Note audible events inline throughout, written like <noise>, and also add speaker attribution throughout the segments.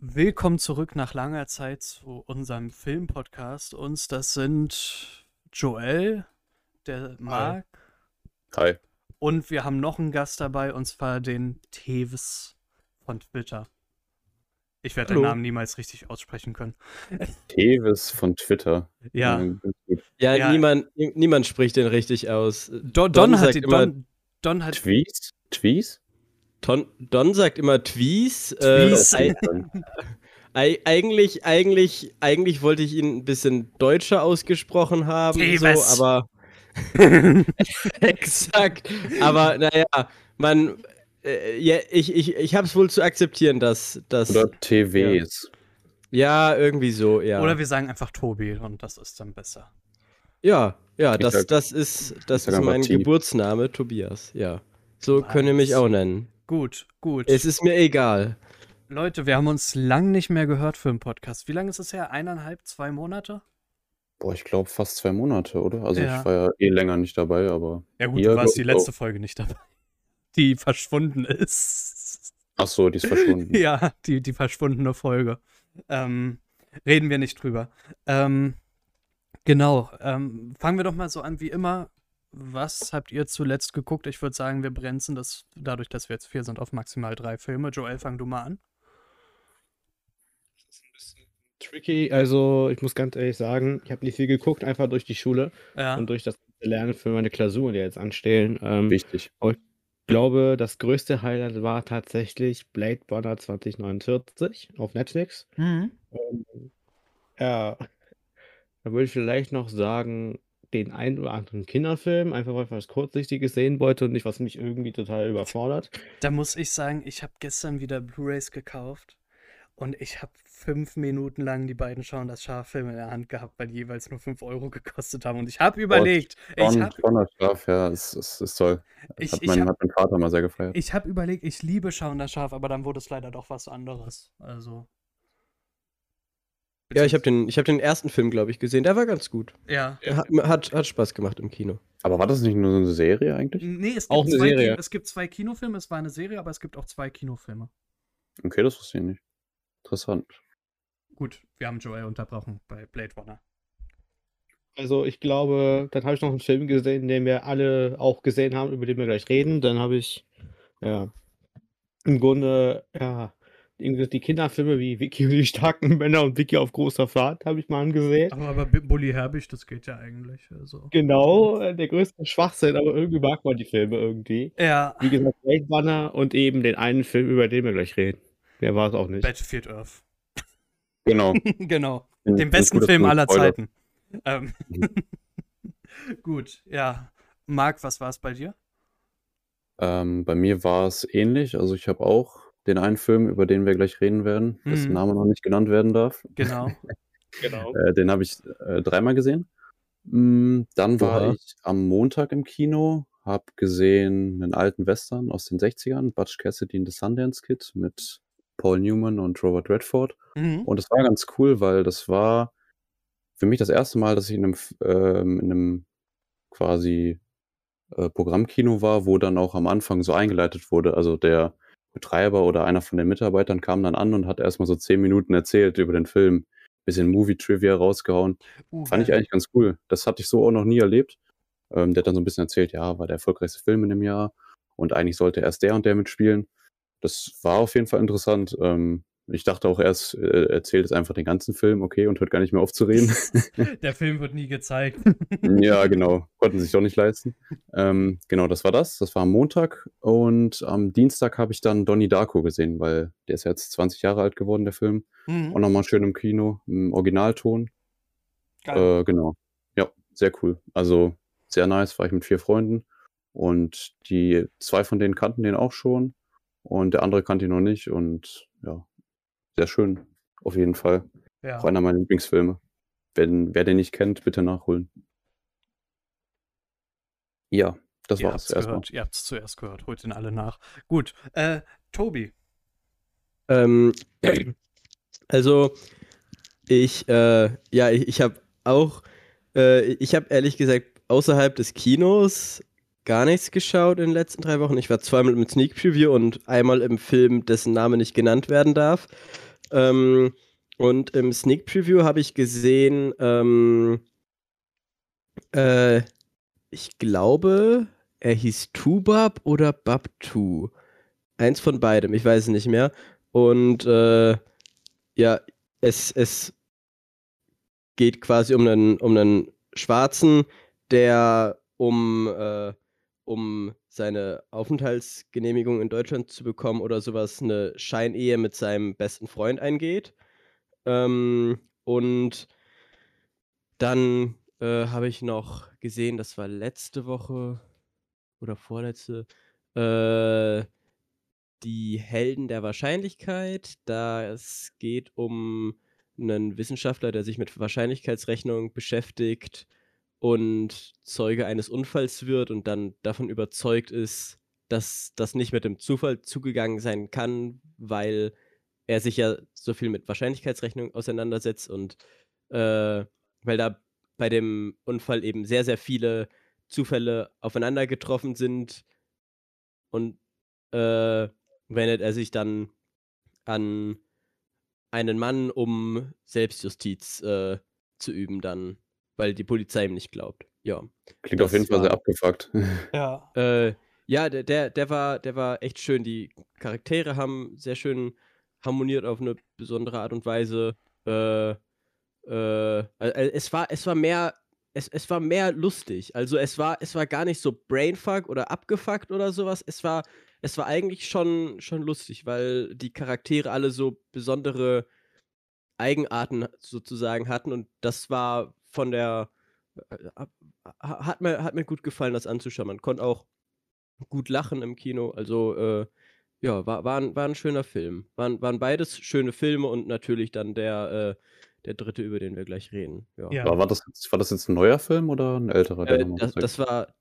Speaker 1: Willkommen zurück nach langer Zeit zu unserem Filmpodcast. Uns, das sind Joel, der Marc
Speaker 2: Hi.
Speaker 1: und wir haben noch einen Gast dabei, und zwar den Teves von Twitter. Ich werde den. Namen niemals richtig aussprechen können. <laughs>
Speaker 2: Tevis von Twitter.
Speaker 1: Ja,
Speaker 2: gut.
Speaker 3: Ja,
Speaker 1: Ja.
Speaker 3: Niemand, nie- niemand spricht den richtig aus.
Speaker 1: Don, Don, hat
Speaker 3: sagt
Speaker 1: die,
Speaker 3: immer
Speaker 1: Don, Don hat
Speaker 2: Tweez? Tweez?
Speaker 3: Don, Don sagt immer Twies. Äh,
Speaker 1: Twies.
Speaker 3: ei- ei- eigentlich, eigentlich, eigentlich wollte ich ihn ein bisschen deutscher ausgesprochen haben, so,
Speaker 1: Teves.
Speaker 3: aber <laughs> exakt. Aber naja, man, äh, ja, ich, ich, ich habe es wohl zu akzeptieren, dass, dass
Speaker 2: Oder TWs.
Speaker 3: ja irgendwie so, ja.
Speaker 1: Oder wir sagen einfach Tobi und das ist dann besser.
Speaker 3: Ja, ja,
Speaker 2: Ich
Speaker 3: das,
Speaker 2: sag-
Speaker 3: das ist, das ist mein. Geburtsname, Tobias, ja. So könnt ihr mich auch nennen.
Speaker 1: Gut, gut.
Speaker 3: Es ist mir egal.
Speaker 1: Leute, wir haben uns lang nicht mehr gehört für einen Podcast. Wie lange ist es her? Eineinhalb, zwei Monate?
Speaker 2: Boah, ich glaube fast zwei Monate, oder? Also
Speaker 1: Ja.
Speaker 2: ich war ja eh länger nicht dabei, aber.
Speaker 1: Ja gut, du warst die letzte Folge nicht dabei. <laughs> Die verschwunden ist.
Speaker 2: Ach so, die ist verschwunden. <laughs>
Speaker 1: Ja, die, die verschwundene Folge. Ähm, reden wir nicht drüber. Ähm, genau. Ähm, fangen wir doch mal so an wie immer. Was habt ihr zuletzt geguckt? Ich würde sagen, wir bremsen das dadurch, dass wir jetzt vier sind, auf maximal drei Filme. Joel, fang du mal an.
Speaker 4: Das ist ein bisschen tricky. Also, ich muss ganz ehrlich sagen, ich habe nicht viel geguckt, einfach durch die Schule
Speaker 1: Ja.
Speaker 4: und durch das Lernen für meine Klausuren, die jetzt anstehen. Ähm, ich
Speaker 2: Wichtig.
Speaker 4: glaube, das größte Highlight war tatsächlich Blade Runner 2049 auf Netflix.
Speaker 1: Mhm.
Speaker 4: Ähm, ja, da würde ich vielleicht noch sagen, den einen oder anderen Kinderfilm, einfach weil ich was Kurzsichtiges sehen wollte und nicht, was mich irgendwie total überfordert.
Speaker 1: Da muss ich sagen, ich habe gestern wieder Blu-rays gekauft und ich habe fünf Minuten lang die beiden Schauen das Schaf-Filme in der Hand gehabt, weil die jeweils nur fünf Euro gekostet haben. Und ich habe überlegt, ich
Speaker 2: Schon,
Speaker 1: habe
Speaker 2: schon das Schaf, ja, es ist, ist toll.
Speaker 1: Ich-
Speaker 2: hat,
Speaker 1: ich
Speaker 2: mein,
Speaker 1: hab-
Speaker 2: hat mein Vater mal sehr gefeiert.
Speaker 1: ich hab überlegt, ich liebe Schauen das Schaf, aber dann wurde es leider doch was anderes. Also.
Speaker 3: Ja, ich habe den, ich hab den ersten Film, glaube ich, gesehen. Der war ganz gut.
Speaker 1: Ja.
Speaker 3: Hat, hat, hat Spaß gemacht im Kino.
Speaker 2: Aber war das nicht nur so eine Serie eigentlich?
Speaker 1: Nee, es gibt,
Speaker 4: Auch eine
Speaker 1: zwei
Speaker 4: Serie.
Speaker 1: Es gibt zwei Kinofilme, es war eine Serie, aber es gibt auch zwei Kinofilme.
Speaker 2: Okay, das wusste ich nicht. Interessant.
Speaker 1: Gut, wir haben Joel unterbrochen bei Blade Runner.
Speaker 4: Also ich glaube, dann habe ich noch einen Film gesehen, den wir alle auch gesehen haben, über den wir gleich reden. Dann habe ich, ja, im Grunde, ja, die Kinderfilme wie Vicky und die starken <laughs> Männer und Vicky auf großer Fahrt habe ich mal angesehen.
Speaker 1: Aber, aber Bully Herbig, das geht ja eigentlich. Also.
Speaker 4: Genau, äh, der größte Schwachsinn, aber irgendwie mag man die Filme irgendwie.
Speaker 1: Ja,
Speaker 4: Wie gesagt, Blade Runner und eben den einen Film, über den wir gleich reden. Mehr war es auch nicht.
Speaker 1: Battlefield Earth.
Speaker 2: Genau. <laughs>
Speaker 1: genau.
Speaker 2: Bin-
Speaker 1: Den besten Film aller
Speaker 2: spoilerst.
Speaker 1: Zeiten. Ähm. <laughs> Gut, ja. Marc, was war es bei dir?
Speaker 2: Ähm, bei mir war es ähnlich. Also ich habe auch den einen Film, über den wir gleich reden werden, dessen
Speaker 1: Mhm.
Speaker 2: Name noch nicht genannt werden darf.
Speaker 1: Genau. <laughs>
Speaker 4: Genau.
Speaker 2: Äh, den habe ich äh, dreimal gesehen. Mm, dann war
Speaker 3: Oha.
Speaker 2: ich am Montag im Kino, habe gesehen einen alten Western aus den 60ern, Butch Cassidy and the Sundance Kid mit Paul Newman und Robert Redford.
Speaker 1: Mhm.
Speaker 2: Und das war ganz cool, weil das war für mich das erste Mal, dass ich in einem, ähm, in einem quasi äh, Programmkino war, wo dann auch am Anfang so eingeleitet wurde. Also der Betreiber oder einer von den Mitarbeitern kam dann an und hat erstmal so zehn Minuten erzählt über den Film, bisschen Movie-Trivia rausgehauen.
Speaker 1: Uh,
Speaker 2: Fand ich eigentlich ganz cool. Das hatte ich so auch noch nie erlebt. Ähm, der hat dann so ein bisschen erzählt, ja, war der erfolgreichste Film in dem Jahr und eigentlich sollte erst der und der mitspielen. Das war auf jeden Fall interessant. Ähm, ich dachte auch erst, äh, erzählt es einfach den ganzen Film, okay, und hört gar nicht mehr auf zu reden. <laughs>
Speaker 1: Der Film wird nie gezeigt. <laughs>
Speaker 2: ja, genau. Konnten sich doch nicht leisten. Ähm, genau, das war das. Das war am Montag. Und am Dienstag habe ich dann Donnie Darko gesehen, weil der ist jetzt 20 Jahre alt geworden, der Film.
Speaker 1: Mhm.
Speaker 2: Auch nochmal schön im Kino, im Originalton.
Speaker 1: Geil.
Speaker 2: Äh, genau. Ja, sehr cool. Also sehr nice, war ich mit vier Freunden. Und die zwei von denen kannten den auch schon. Und der andere kannte ihn noch nicht. Und ja, sehr schön. Auf jeden Fall.
Speaker 1: ja.
Speaker 2: Auch einer meiner Lieblingsfilme. Wenn, wer den nicht kennt, bitte nachholen. Ja, das
Speaker 1: Ihr
Speaker 2: war's
Speaker 1: habt's
Speaker 2: erstmal.
Speaker 1: gehört. Ihr habt es zuerst gehört. Holt den alle nach. Gut. Äh, Tobi.
Speaker 3: Ähm, also, ich, äh, ja, ich, ich habe auch, äh, ich habe ehrlich gesagt außerhalb des Kinos gar nichts geschaut in den letzten drei Wochen. Ich war zweimal im Sneak Preview und einmal im Film, dessen Name nicht genannt werden darf. Ähm, und im Sneak Preview habe ich gesehen, ähm, äh, ich glaube, er hieß Tubab oder Babtu. Eins von beidem, ich weiß es nicht mehr. Und äh, ja, es, es geht quasi um einen, um einen Schwarzen, der um, äh, um seine Aufenthaltsgenehmigung in Deutschland zu bekommen oder sowas eine Scheinehe mit seinem besten Freund eingeht. Ähm, und dann äh, habe ich noch gesehen, das war letzte Woche oder vorletzte, äh, die Helden der Wahrscheinlichkeit. Da es geht um einen Wissenschaftler, der sich mit Wahrscheinlichkeitsrechnung beschäftigt und Zeuge eines Unfalls wird und dann davon überzeugt ist, dass das nicht mit dem Zufall zugegangen sein kann, weil er sich ja so viel mit Wahrscheinlichkeitsrechnung auseinandersetzt und äh, weil da bei dem Unfall eben sehr, sehr viele Zufälle aufeinander getroffen sind und äh, wendet er sich dann an einen Mann, um Selbstjustiz äh, zu üben, dann, weil die Polizei ihm nicht glaubt. Ja.
Speaker 2: Klingt auf jeden Fall sehr abgefuckt. <laughs>
Speaker 1: Ja.
Speaker 3: Äh, ja, der, der, der, war, der war echt schön. Die Charaktere haben sehr schön harmoniert auf eine besondere Art und Weise. Äh, äh, es, war, es war mehr. Es, es war mehr lustig. Also es war, es war gar nicht so brainfuck oder abgefuckt oder sowas. Es war, es war eigentlich schon, schon lustig, weil die Charaktere alle so besondere Eigenarten sozusagen hatten und das war von der äh, äh, hat mir, hat mir gut gefallen, das anzuschauen. Man konnte auch gut lachen im Kino. Also, äh, ja, war, war, ein, war ein schöner Film. Waren, waren beides schöne Filme und natürlich dann der, äh, der dritte, über den wir gleich reden. Ja.
Speaker 1: Ja.
Speaker 2: War, war, das, jetzt- war das jetzt ein neuer Film oder ein älterer?
Speaker 3: Äh, das, das war.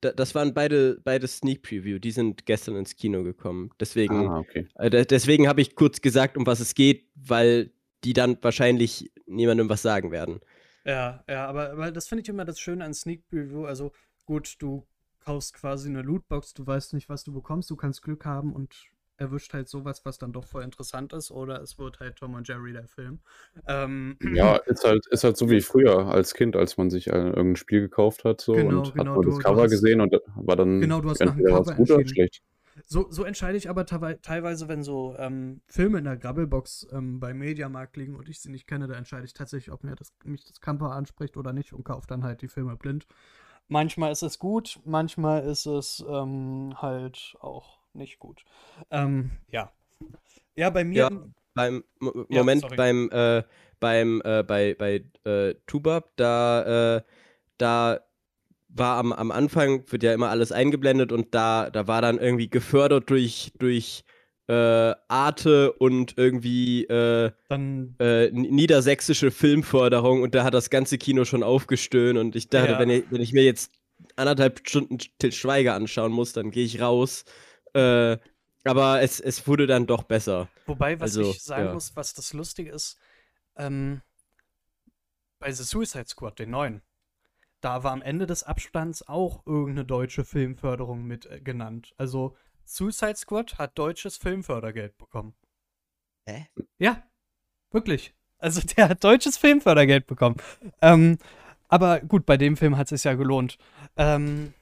Speaker 3: da- Das waren beide, beide Sneak Preview, die sind gestern ins Kino gekommen. Deswegen,
Speaker 2: Ah, okay.
Speaker 3: äh, de- deswegen habe ich kurz gesagt, um was es geht, weil die dann wahrscheinlich niemandem was sagen werden.
Speaker 1: Ja, ja, aber, aber das finde ich immer das Schöne an Sneak Preview. Also gut, du kaufst quasi eine Lootbox, du weißt nicht, was du bekommst, du kannst Glück haben und erwischt halt sowas, was dann doch voll interessant ist, oder es wird halt Tom und Jerry der Film. Ähm, <clears throat>
Speaker 2: Ja, ist halt, ist halt so wie früher als Kind, als man sich ein, irgendein Spiel gekauft hat so
Speaker 1: Genau,
Speaker 2: und hat
Speaker 1: genau,
Speaker 2: mal
Speaker 1: du-
Speaker 2: das Cover
Speaker 1: hast-
Speaker 2: gesehen und war dann
Speaker 1: Genau, du hast nach dem Cover
Speaker 2: gut oder schlecht.
Speaker 1: So, so entscheide ich aber teilwe- teilweise, wenn so ähm, Filme in der Grabbelbox ähm, bei Mediamarkt liegen und ich sie nicht kenne, da entscheide ich tatsächlich, ob mir das, mich das Camper anspricht oder nicht und kaufe dann halt die Filme blind. Manchmal ist es gut, manchmal ist es ähm, halt auch nicht gut. Ähm, ja. Ja, bei mir.
Speaker 3: Ja. Beim Mo
Speaker 1: Ja,
Speaker 3: Moment,
Speaker 1: sorry.
Speaker 3: beim, äh, beim, äh, bei, bei äh, Tubab, da, äh, da war am, am Anfang, wird ja immer alles eingeblendet und da, da war dann irgendwie gefördert durch, durch äh, Arte und irgendwie äh, äh, niedersächsische Filmförderung und da hat das ganze Kino schon aufgestöhnt und ich dachte,
Speaker 1: Ja.
Speaker 3: wenn, ich, wenn ich mir jetzt anderthalb Stunden Til Schweiger anschauen muss, dann gehe ich raus. Äh, aber es, es wurde dann doch besser.
Speaker 1: Wobei, was
Speaker 3: Also,
Speaker 1: ich sagen
Speaker 3: ja.
Speaker 1: muss, was das Lustige ist, ähm, bei The Suicide Squad, den neuen, da war am Ende des Abspanns auch irgendeine deutsche Filmförderung mit äh, genannt. Also Suicide Squad hat deutsches Filmfördergeld bekommen.
Speaker 3: Hä?
Speaker 1: Ja, wirklich. Also <laughs> der hat deutsches Filmfördergeld bekommen. Ähm, aber gut, bei dem Film hat es sich ja gelohnt. Ähm,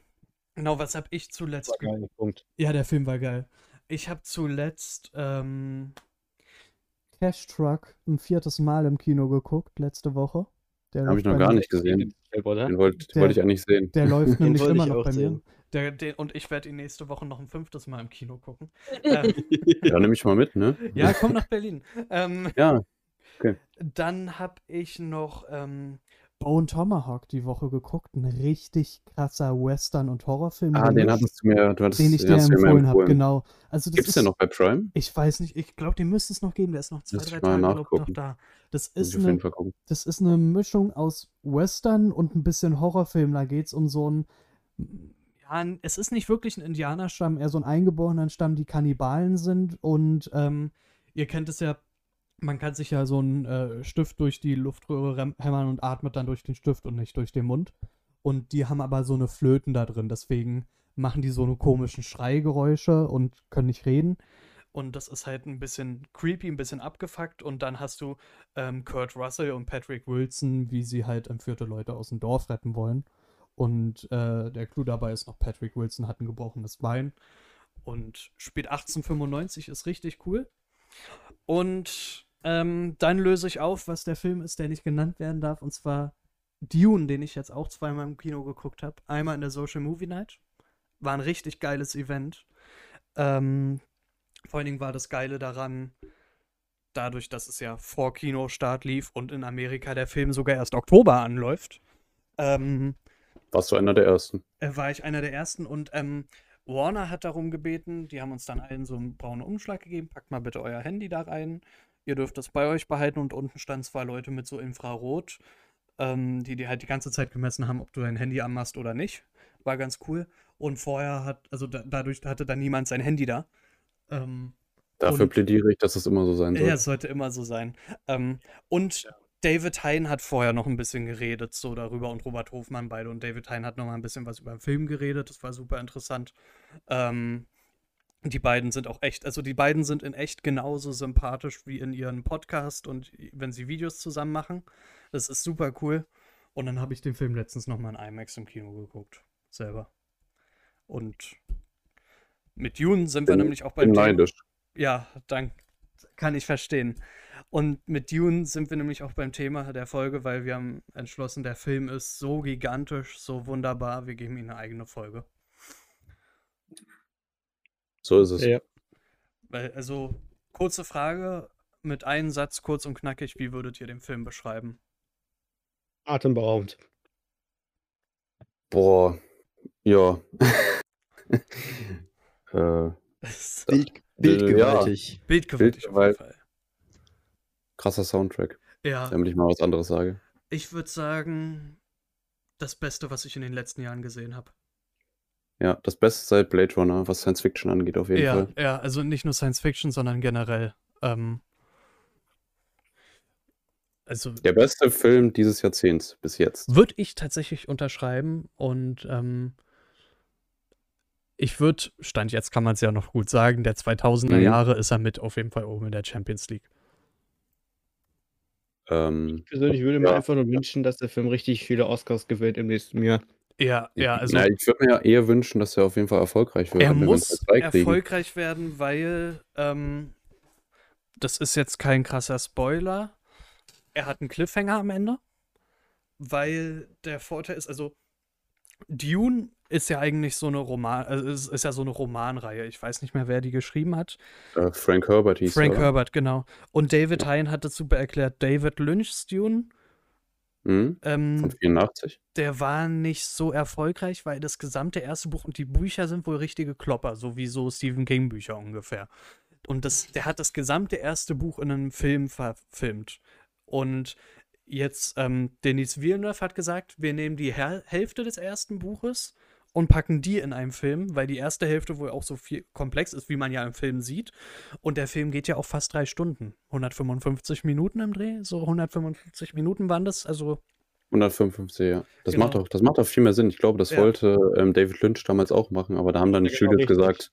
Speaker 1: genau, was habe ich zuletzt
Speaker 4: War geil, Punkt.
Speaker 1: ja, der Film war geil. Ich habe zuletzt ähm, Cash Truck ein viertes Mal im Kino geguckt, letzte Woche. Der
Speaker 2: Habe ich noch gar
Speaker 1: mir-
Speaker 2: nicht gesehen. Den wollte wollt ich eigentlich sehen.
Speaker 1: Der <laughs> läuft
Speaker 3: Den
Speaker 1: nämlich immer noch bei mir.
Speaker 3: sehen.
Speaker 1: Der, der, und ich werde ihn nächste Woche noch ein fünftes Mal im Kino gucken. <laughs> ähm,
Speaker 2: Ja, nehme ich mal mit, ne?
Speaker 1: ja, komm nach Berlin. Ähm,
Speaker 2: Ja,
Speaker 1: dann habe ich noch ähm, Bone Tomahawk die Woche geguckt. Ein richtig krasser Western- und Horrorfilm.
Speaker 2: ah, den hattest du mir, du hattest
Speaker 1: den ich dir empfohlen habe. Genau. Also das
Speaker 2: Gibt's
Speaker 1: ist,
Speaker 2: den noch bei Prime?
Speaker 1: Ich weiß nicht, ich glaube, den müsste es noch geben. Der ist noch zwei,
Speaker 2: Müsste
Speaker 1: drei Tage glaub, noch da. Das ist, eine, das ist eine Mischung aus Western und ein bisschen Horrorfilm. Da geht es um so ein. Es ist nicht wirklich ein Indianerstamm, eher so ein eingeborenen Stamm, die Kannibalen sind. Und ähm, ihr kennt es ja, man kann sich ja so einen äh, Stift durch die Luftröhre hämmern und atmet dann durch den Stift und nicht durch den Mund. Und die haben aber so eine Flöten da drin, deswegen machen die so eine komischen Schreigeräusche und können nicht reden. Und das ist halt ein bisschen creepy, ein bisschen abgefuckt. Und dann hast du ähm, Kurt Russell und Patrick Wilson, wie sie halt entführte Leute aus dem Dorf retten wollen. Und äh, der Clou dabei ist noch, Patrick Wilson hat ein gebrochenes Bein. Und spielt 1895, ist richtig cool. Und ähm, dann löse ich auf, was der Film ist, der nicht genannt werden darf. Und zwar Dune, den ich jetzt auch zweimal im Kino geguckt habe. Einmal in der Social Movie Night. War ein richtig geiles Event. Ähm, vor allen Dingen war das Geile daran, dadurch, dass es ja vor Kinostart lief und in Amerika der Film sogar erst Oktober anläuft, ähm,
Speaker 2: Warst du einer der ersten?
Speaker 1: äh, war ich einer der ersten und ähm, Warner hat darum gebeten, die haben uns dann allen so einen braunen Umschlag gegeben, packt mal bitte euer Handy da rein, ihr dürft das bei euch behalten und unten stand zwei Leute mit so Infrarot, ähm, die dir halt die ganze Zeit gemessen haben, ob du dein Handy anmachst oder nicht. War ganz cool. Und vorher hat, also da, dadurch hatte dann niemand sein Handy da. Ähm,
Speaker 2: Dafür
Speaker 1: Und-
Speaker 2: plädiere ich, dass es immer so sein soll.
Speaker 1: ja, es sollte immer so sein. Ähm, und David Hein hat vorher noch ein bisschen geredet, so darüber und Robert Hofmann beide. Und David Hein hat noch mal ein bisschen was über den Film geredet. Das war super interessant. Ähm, die beiden sind auch echt, also die beiden sind in echt genauso sympathisch wie in ihren Podcast und wenn sie Videos zusammen machen. Das ist super cool. Und dann habe ich den Film letztens noch mal in IMAX im Kino geguckt. Selber. Und mit Dune sind wir
Speaker 2: Bin-
Speaker 1: nämlich auch beim Thema.
Speaker 2: neidisch.
Speaker 1: Ja, dann kann ich verstehen. Und mit Dune sind wir nämlich auch beim Thema der Folge, weil wir haben entschlossen, der Film ist so gigantisch, so wunderbar, wir geben ihm eine eigene Folge.
Speaker 2: So ist es.
Speaker 4: Ja.
Speaker 1: Also, kurze Frage, mit einem Satz, kurz und knackig, wie würdet ihr den Film beschreiben?
Speaker 4: Atemberaubend.
Speaker 2: Boah, ja. <laughs> äh, <laughs>
Speaker 3: Bild,
Speaker 2: ja.
Speaker 3: bildgewaltig.
Speaker 1: Bildgewaltig auf jeden Fall.
Speaker 2: krasser Soundtrack,
Speaker 1: Ja,
Speaker 2: damit ich mal was anderes sage.
Speaker 1: ich würde sagen, das Beste, was ich in den letzten Jahren gesehen habe.
Speaker 2: Ja, das Beste seit Blade Runner, was Science Fiction angeht, auf jeden
Speaker 1: Ja,
Speaker 2: Fall.
Speaker 1: ja, also nicht nur Science Fiction, sondern generell. Ähm, also
Speaker 2: Der beste Film dieses Jahrzehnts bis jetzt.
Speaker 1: würde ich tatsächlich unterschreiben und ähm, ich würde, Stand jetzt kann man es ja noch gut sagen, der 2000er
Speaker 2: Mhm.
Speaker 1: Jahre ist er mit auf jeden Fall oben in der Champions League.
Speaker 2: Ähm,
Speaker 4: Ich persönlich würde mir
Speaker 2: Ja.
Speaker 4: einfach nur wünschen, dass der Film richtig viele Oscars gewinnt im nächsten Jahr.
Speaker 1: Ja, ja, also
Speaker 2: na, ich würde mir ja eher wünschen, dass er auf jeden Fall erfolgreich wird.
Speaker 1: er muss erfolgreich werden, weil ähm, das ist jetzt kein krasser Spoiler. Er hat einen Cliffhanger am Ende, weil der Vorteil ist, also Dune ist ja eigentlich so eine Roman, also es ist ja so eine Romanreihe. Ich weiß nicht mehr, wer die geschrieben hat.
Speaker 2: Äh, Frank Herbert hieß
Speaker 1: Frank
Speaker 2: er.
Speaker 1: Herbert, genau. Und David Hein hat das super erklärt. David Lynch's Dune,
Speaker 2: Mhm,
Speaker 1: ähm,
Speaker 2: von 84.
Speaker 1: der war nicht so erfolgreich, weil das gesamte erste Buch und die Bücher sind wohl richtige Klopper, so wie so Stephen King Bücher ungefähr. Und das, der hat das gesamte erste Buch in einem Film verfilmt. Und jetzt, ähm, Denis Villeneuve hat gesagt, wir nehmen die Hel Hälfte des ersten Buches und packen die in einem Film, weil die erste Hälfte wohl auch so viel komplex ist, wie man ja im Film sieht. Und der Film geht ja auch fast drei Stunden. 155 Minuten im Dreh, so 155 Minuten waren das, also
Speaker 2: 155, ja. Das,
Speaker 1: Genau.
Speaker 2: macht auch, das macht auch viel mehr Sinn. Ich glaube, das
Speaker 1: Ja.
Speaker 2: wollte ähm, David Lynch damals auch machen, aber da haben dann die
Speaker 4: genau
Speaker 2: Studios
Speaker 4: richtig.
Speaker 2: gesagt,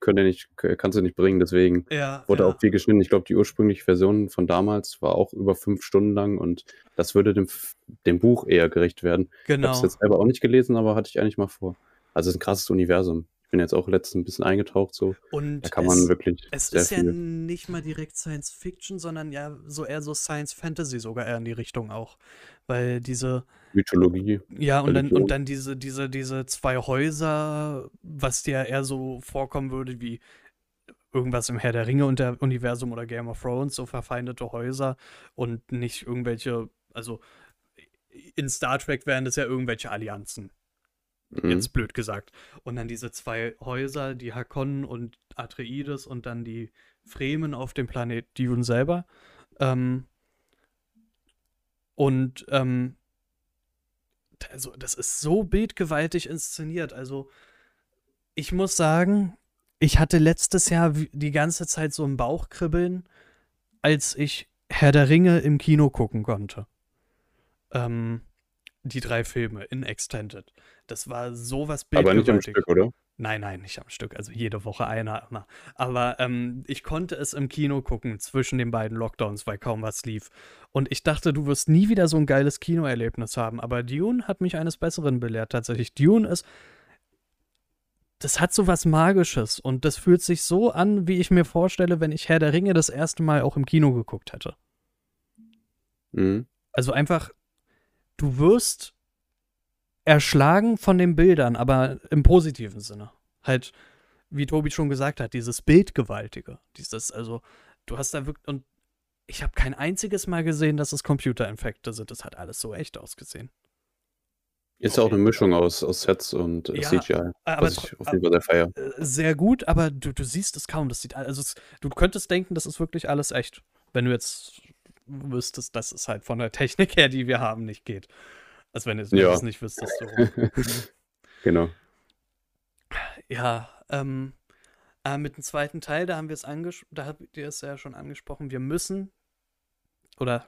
Speaker 2: könnt ihr nicht, kannst du nicht bringen, deswegen
Speaker 1: ja.
Speaker 2: wurde
Speaker 1: ja.
Speaker 2: auch viel geschnitten. Ich glaube, die ursprüngliche Version von damals war auch über fünf Stunden lang und das würde dem, dem Buch eher gerecht werden. Ich habe
Speaker 1: Genau.
Speaker 2: es jetzt selber auch nicht gelesen, aber hatte ich eigentlich mal vor. Also es ist ein krasses Universum. Ich bin jetzt auch letztens ein bisschen eingetaucht, so.
Speaker 1: Und
Speaker 2: Da kann
Speaker 1: es,
Speaker 2: man wirklich
Speaker 1: es ist ja nicht mal direkt Science Fiction, sondern ja so eher so Science Fantasy sogar eher in die Richtung auch. Weil diese,
Speaker 2: Mythologie.
Speaker 1: ja, und dann,
Speaker 2: Religion.
Speaker 1: und dann diese, diese, diese zwei Häuser, was dir eher so vorkommen würde wie irgendwas im Herr der Ringe und der Universum oder Game of Thrones, so verfeindete Häuser und nicht irgendwelche, also in Star Trek wären das ja irgendwelche Allianzen.
Speaker 2: Mhm.
Speaker 1: Jetzt blöd gesagt. Und dann diese zwei Häuser, die Hakonnen und Atreides und dann die Fremen auf dem Planet Dune selber. Ähm, und ähm, also, das ist so bildgewaltig inszeniert. Also, ich muss sagen, ich hatte letztes Jahr die ganze Zeit so ein Bauchkribbeln, als ich Herr der Ringe im Kino gucken konnte. Ähm, die drei Filme in Extended. Das war sowas
Speaker 2: Aber nicht am
Speaker 1: bildgewaltig.
Speaker 2: Stück, oder?
Speaker 1: Nein, nein, nicht am Stück. Also jede Woche einer. Aber ähm, ich konnte es im Kino gucken zwischen den beiden Lockdowns, weil kaum was lief. Und ich dachte, du wirst nie wieder so ein geiles Kinoerlebnis haben. Aber Dune hat mich eines Besseren belehrt. Tatsächlich, Dune ist. Das hat so was Magisches und das fühlt sich so an, wie ich mir vorstelle, wenn ich Herr der Ringe das erste Mal auch im Kino geguckt hätte.
Speaker 2: Mhm.
Speaker 1: Also einfach, du wirst erschlagen von den Bildern, aber im positiven Sinne. Halt, wie Tobi schon gesagt hat, dieses Bildgewaltige. Dieses, also, du hast da wirklich, und ich habe kein einziges Mal gesehen, dass es Computereffekte sind. Das hat alles so echt ausgesehen.
Speaker 2: Ist ja auch eine Mischung aus, aus Sets und äh,
Speaker 1: Ja,
Speaker 2: CGI,
Speaker 1: aber
Speaker 2: was ich auf jeden Fall sehr feier.
Speaker 1: Äh, Sehr gut, aber du, du siehst es kaum. Das sieht, also es, du könntest denken, das ist wirklich alles echt. Wenn du jetzt wüsstest, dass es halt von der Technik her, die wir haben, nicht geht. Als wenn du
Speaker 2: Ja.
Speaker 1: es nicht wüsstest. So. <laughs>
Speaker 2: genau.
Speaker 1: Ja, ähm, äh, mit dem zweiten Teil, da haben wir es angesprochen, da habt ihr es ja schon angesprochen, wir müssen, oder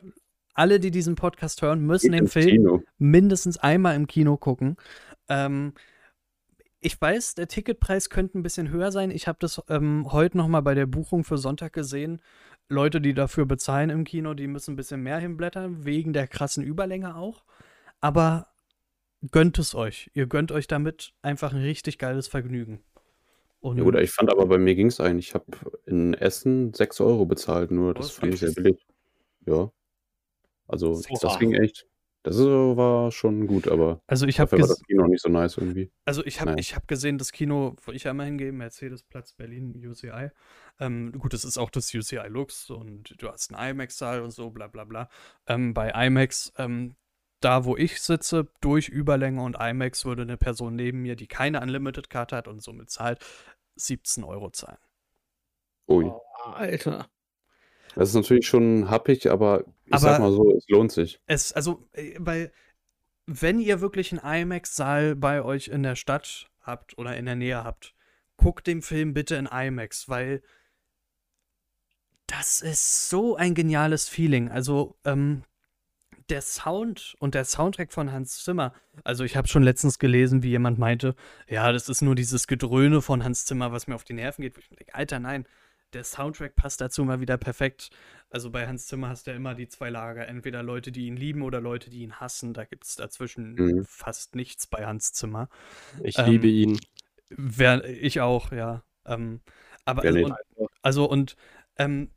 Speaker 1: alle, die diesen Podcast hören, müssen
Speaker 2: Geht
Speaker 1: den Film
Speaker 2: Kino.
Speaker 1: mindestens einmal im Kino gucken. Ähm, ich weiß, der Ticketpreis könnte ein bisschen höher sein. Ich habe das ähm, heute noch mal bei der Buchung für Sonntag gesehen. Leute, die dafür bezahlen im Kino, die müssen ein bisschen mehr hinblättern, wegen der krassen Überlänge auch. Aber gönnt es euch. Ihr gönnt euch damit einfach ein richtig geiles Vergnügen. Und
Speaker 2: Ja, gut, ich fand aber bei mir ging es eigentlich. Ich habe in Essen 6 Euro bezahlt, nur das
Speaker 1: das
Speaker 2: fand ich sehr billig. Ja. Also,
Speaker 1: Sechs
Speaker 2: das
Speaker 4: Oha.
Speaker 2: ging echt. Das war schon gut, aber
Speaker 1: also ich habe
Speaker 2: dafür war das Kino nicht so nice irgendwie.
Speaker 1: Also ich habe
Speaker 2: Naja.
Speaker 1: ich hab gesehen, das Kino, wo ich einmal hingehe, Mercedes-Platz Berlin, UCI. Ähm, gut, es ist auch das UCI Lux und du hast einen IMAX-Saal und so, bla bla bla. Ähm, bei IMAX, ähm, da wo ich sitze, durch Überlänge und IMAX würde eine Person neben mir, die keine Unlimited-Karte hat und somit zahlt, 17 Euro zahlen.
Speaker 2: Ui.
Speaker 4: Oh, Alter.
Speaker 2: Das ist natürlich schon happig, aber ich
Speaker 1: Aber-
Speaker 2: sag mal so, es lohnt sich.
Speaker 1: Es, also, äh, weil, wenn ihr wirklich einen IMAX-Saal bei euch in der Stadt habt oder in der Nähe habt, guckt den Film bitte in IMAX, weil das ist so ein geniales Feeling. Also, ähm, der Sound und der Soundtrack von Hans Zimmer, also ich habe schon letztens gelesen, wie jemand meinte, ja, das ist nur dieses Gedröhne von Hans Zimmer, was mir auf die Nerven geht. Wo ich mir denke, Alter, nein, der Soundtrack passt dazu mal wieder perfekt. Also bei Hans Zimmer hast du ja immer die zwei Lager, entweder Leute, die ihn lieben oder Leute, die ihn hassen. Da gibt es dazwischen
Speaker 2: Mhm.
Speaker 1: fast nichts bei Hans Zimmer.
Speaker 3: Ich
Speaker 1: Ähm,
Speaker 3: liebe ihn.
Speaker 1: Wer, ich auch, ja. Ähm, aber also, und, also und ähm,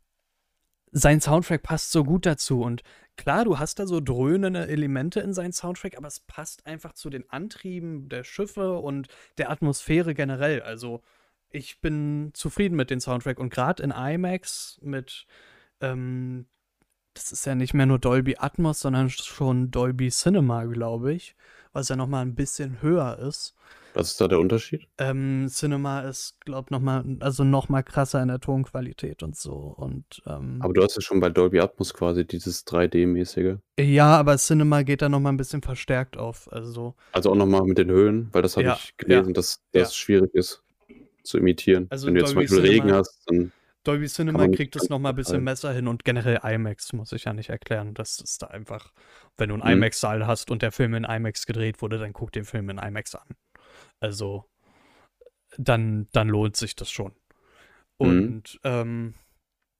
Speaker 1: sein Soundtrack passt so gut dazu und klar, du hast da so dröhnende Elemente in seinen Soundtrack, aber es passt einfach zu den Antrieben der Schiffe und der Atmosphäre generell. Also ich bin zufrieden mit dem Soundtrack und gerade in IMAX mit ähm, das ist ja nicht mehr nur Dolby Atmos, sondern schon Dolby Cinema, glaube ich, was ja noch mal ein bisschen höher ist.
Speaker 2: Was ist da der Unterschied?
Speaker 1: Ähm, Cinema ist, glaub noch mal, also noch mal krasser in der Tonqualität und so. Und ähm,
Speaker 2: Aber du hast ja schon bei Dolby Atmos quasi dieses 3D-mäßige.
Speaker 1: ja, aber Cinema geht da noch mal ein bisschen verstärkt auf. Also,
Speaker 2: Also auch nochmal mit den Höhen, weil das habe
Speaker 1: Ja,
Speaker 2: ich gelesen, dass das
Speaker 1: ja.
Speaker 2: schwierig ist zu imitieren.
Speaker 1: Also
Speaker 2: Wenn du jetzt zum Beispiel Regen
Speaker 1: Cinema-
Speaker 2: hast, dann
Speaker 1: Dolby Cinema kriegt es
Speaker 2: ganz
Speaker 1: noch mal ein bisschen besser hin und generell IMAX muss ich ja nicht erklären. Das ist da einfach, wenn du einen
Speaker 2: Mhm.
Speaker 1: IMAX-Saal hast und der Film in IMAX gedreht wurde, dann guck den Film in IMAX an. Also, dann, dann lohnt sich das schon.
Speaker 2: Mhm.
Speaker 1: Und ähm,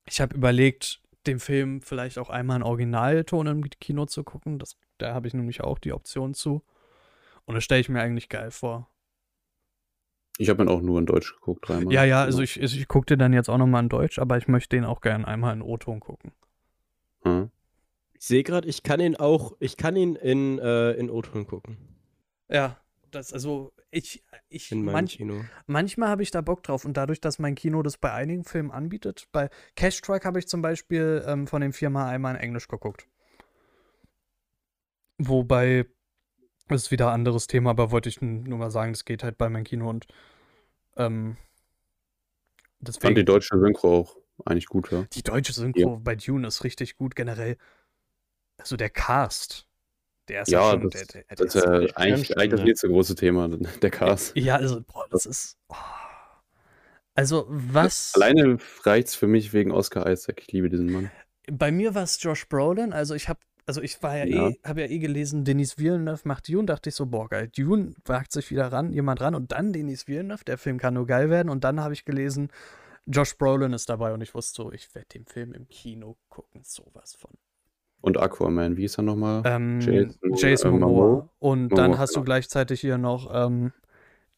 Speaker 1: ich habe überlegt, den Film vielleicht auch einmal in Originalton im Kino zu gucken. Das, da habe ich nämlich auch die Option zu. Und das stelle ich mir eigentlich geil vor.
Speaker 2: Ich habe ihn auch nur in Deutsch geguckt, dreimal.
Speaker 1: Ja, ja, also ich, ich gucke den dann jetzt auch nochmal in Deutsch, aber ich möchte den auch gern einmal in O-Ton gucken.
Speaker 2: Hm.
Speaker 3: Ich sehe gerade, ich kann ihn auch, ich kann ihn in, äh, in O-Ton gucken.
Speaker 1: Ja, das, also ich, ich
Speaker 3: In meinem
Speaker 1: manch,
Speaker 3: Kino.
Speaker 1: manchmal habe ich da Bock drauf und dadurch, dass mein Kino das bei einigen Filmen anbietet, bei Cash Truck habe ich zum Beispiel ähm, von dem Firma einmal in Englisch geguckt. Wobei, das ist wieder ein anderes Thema, aber wollte ich nur mal sagen, das geht halt bei meinem Kino und ähm,
Speaker 2: Ich fand
Speaker 1: deswegen.
Speaker 2: die deutsche Synchro auch eigentlich gut, ja.
Speaker 1: Die deutsche Synchro bei Dune ist richtig gut generell. Also der Cast, der ist ja,
Speaker 2: Ja,
Speaker 1: schon.
Speaker 2: das,
Speaker 1: der, der, der
Speaker 2: das ist ja eigentlich,
Speaker 4: ernst,
Speaker 2: eigentlich das
Speaker 4: ne?
Speaker 2: nächste große Thema, der Cast.
Speaker 1: ja, also, boah, das ist. Oh. Also, was.
Speaker 2: Alleine reicht's für mich wegen Oscar Isaac. Ich liebe diesen Mann.
Speaker 1: Bei mir war es Josh Brolin. Also, ich habe Also ich war ja,
Speaker 2: Ja.
Speaker 1: eh, habe ja eh gelesen, Denis Villeneuve macht Dune, dachte ich so, boah, geil. Dune wagt sich wieder ran, jemand ran und dann Denis Villeneuve, der Film kann nur geil werden. Und dann habe ich gelesen, Josh Brolin ist dabei und ich wusste so, ich werde den Film im Kino gucken, sowas von.
Speaker 2: Und Aquaman, wie ist er nochmal?
Speaker 1: Ähm,
Speaker 2: Jason,
Speaker 1: Jason,
Speaker 2: äh,
Speaker 1: Momoa.
Speaker 2: Momoa.
Speaker 1: Und dann
Speaker 2: Momoa,
Speaker 1: hast du
Speaker 2: genau.
Speaker 1: gleichzeitig hier noch ähm,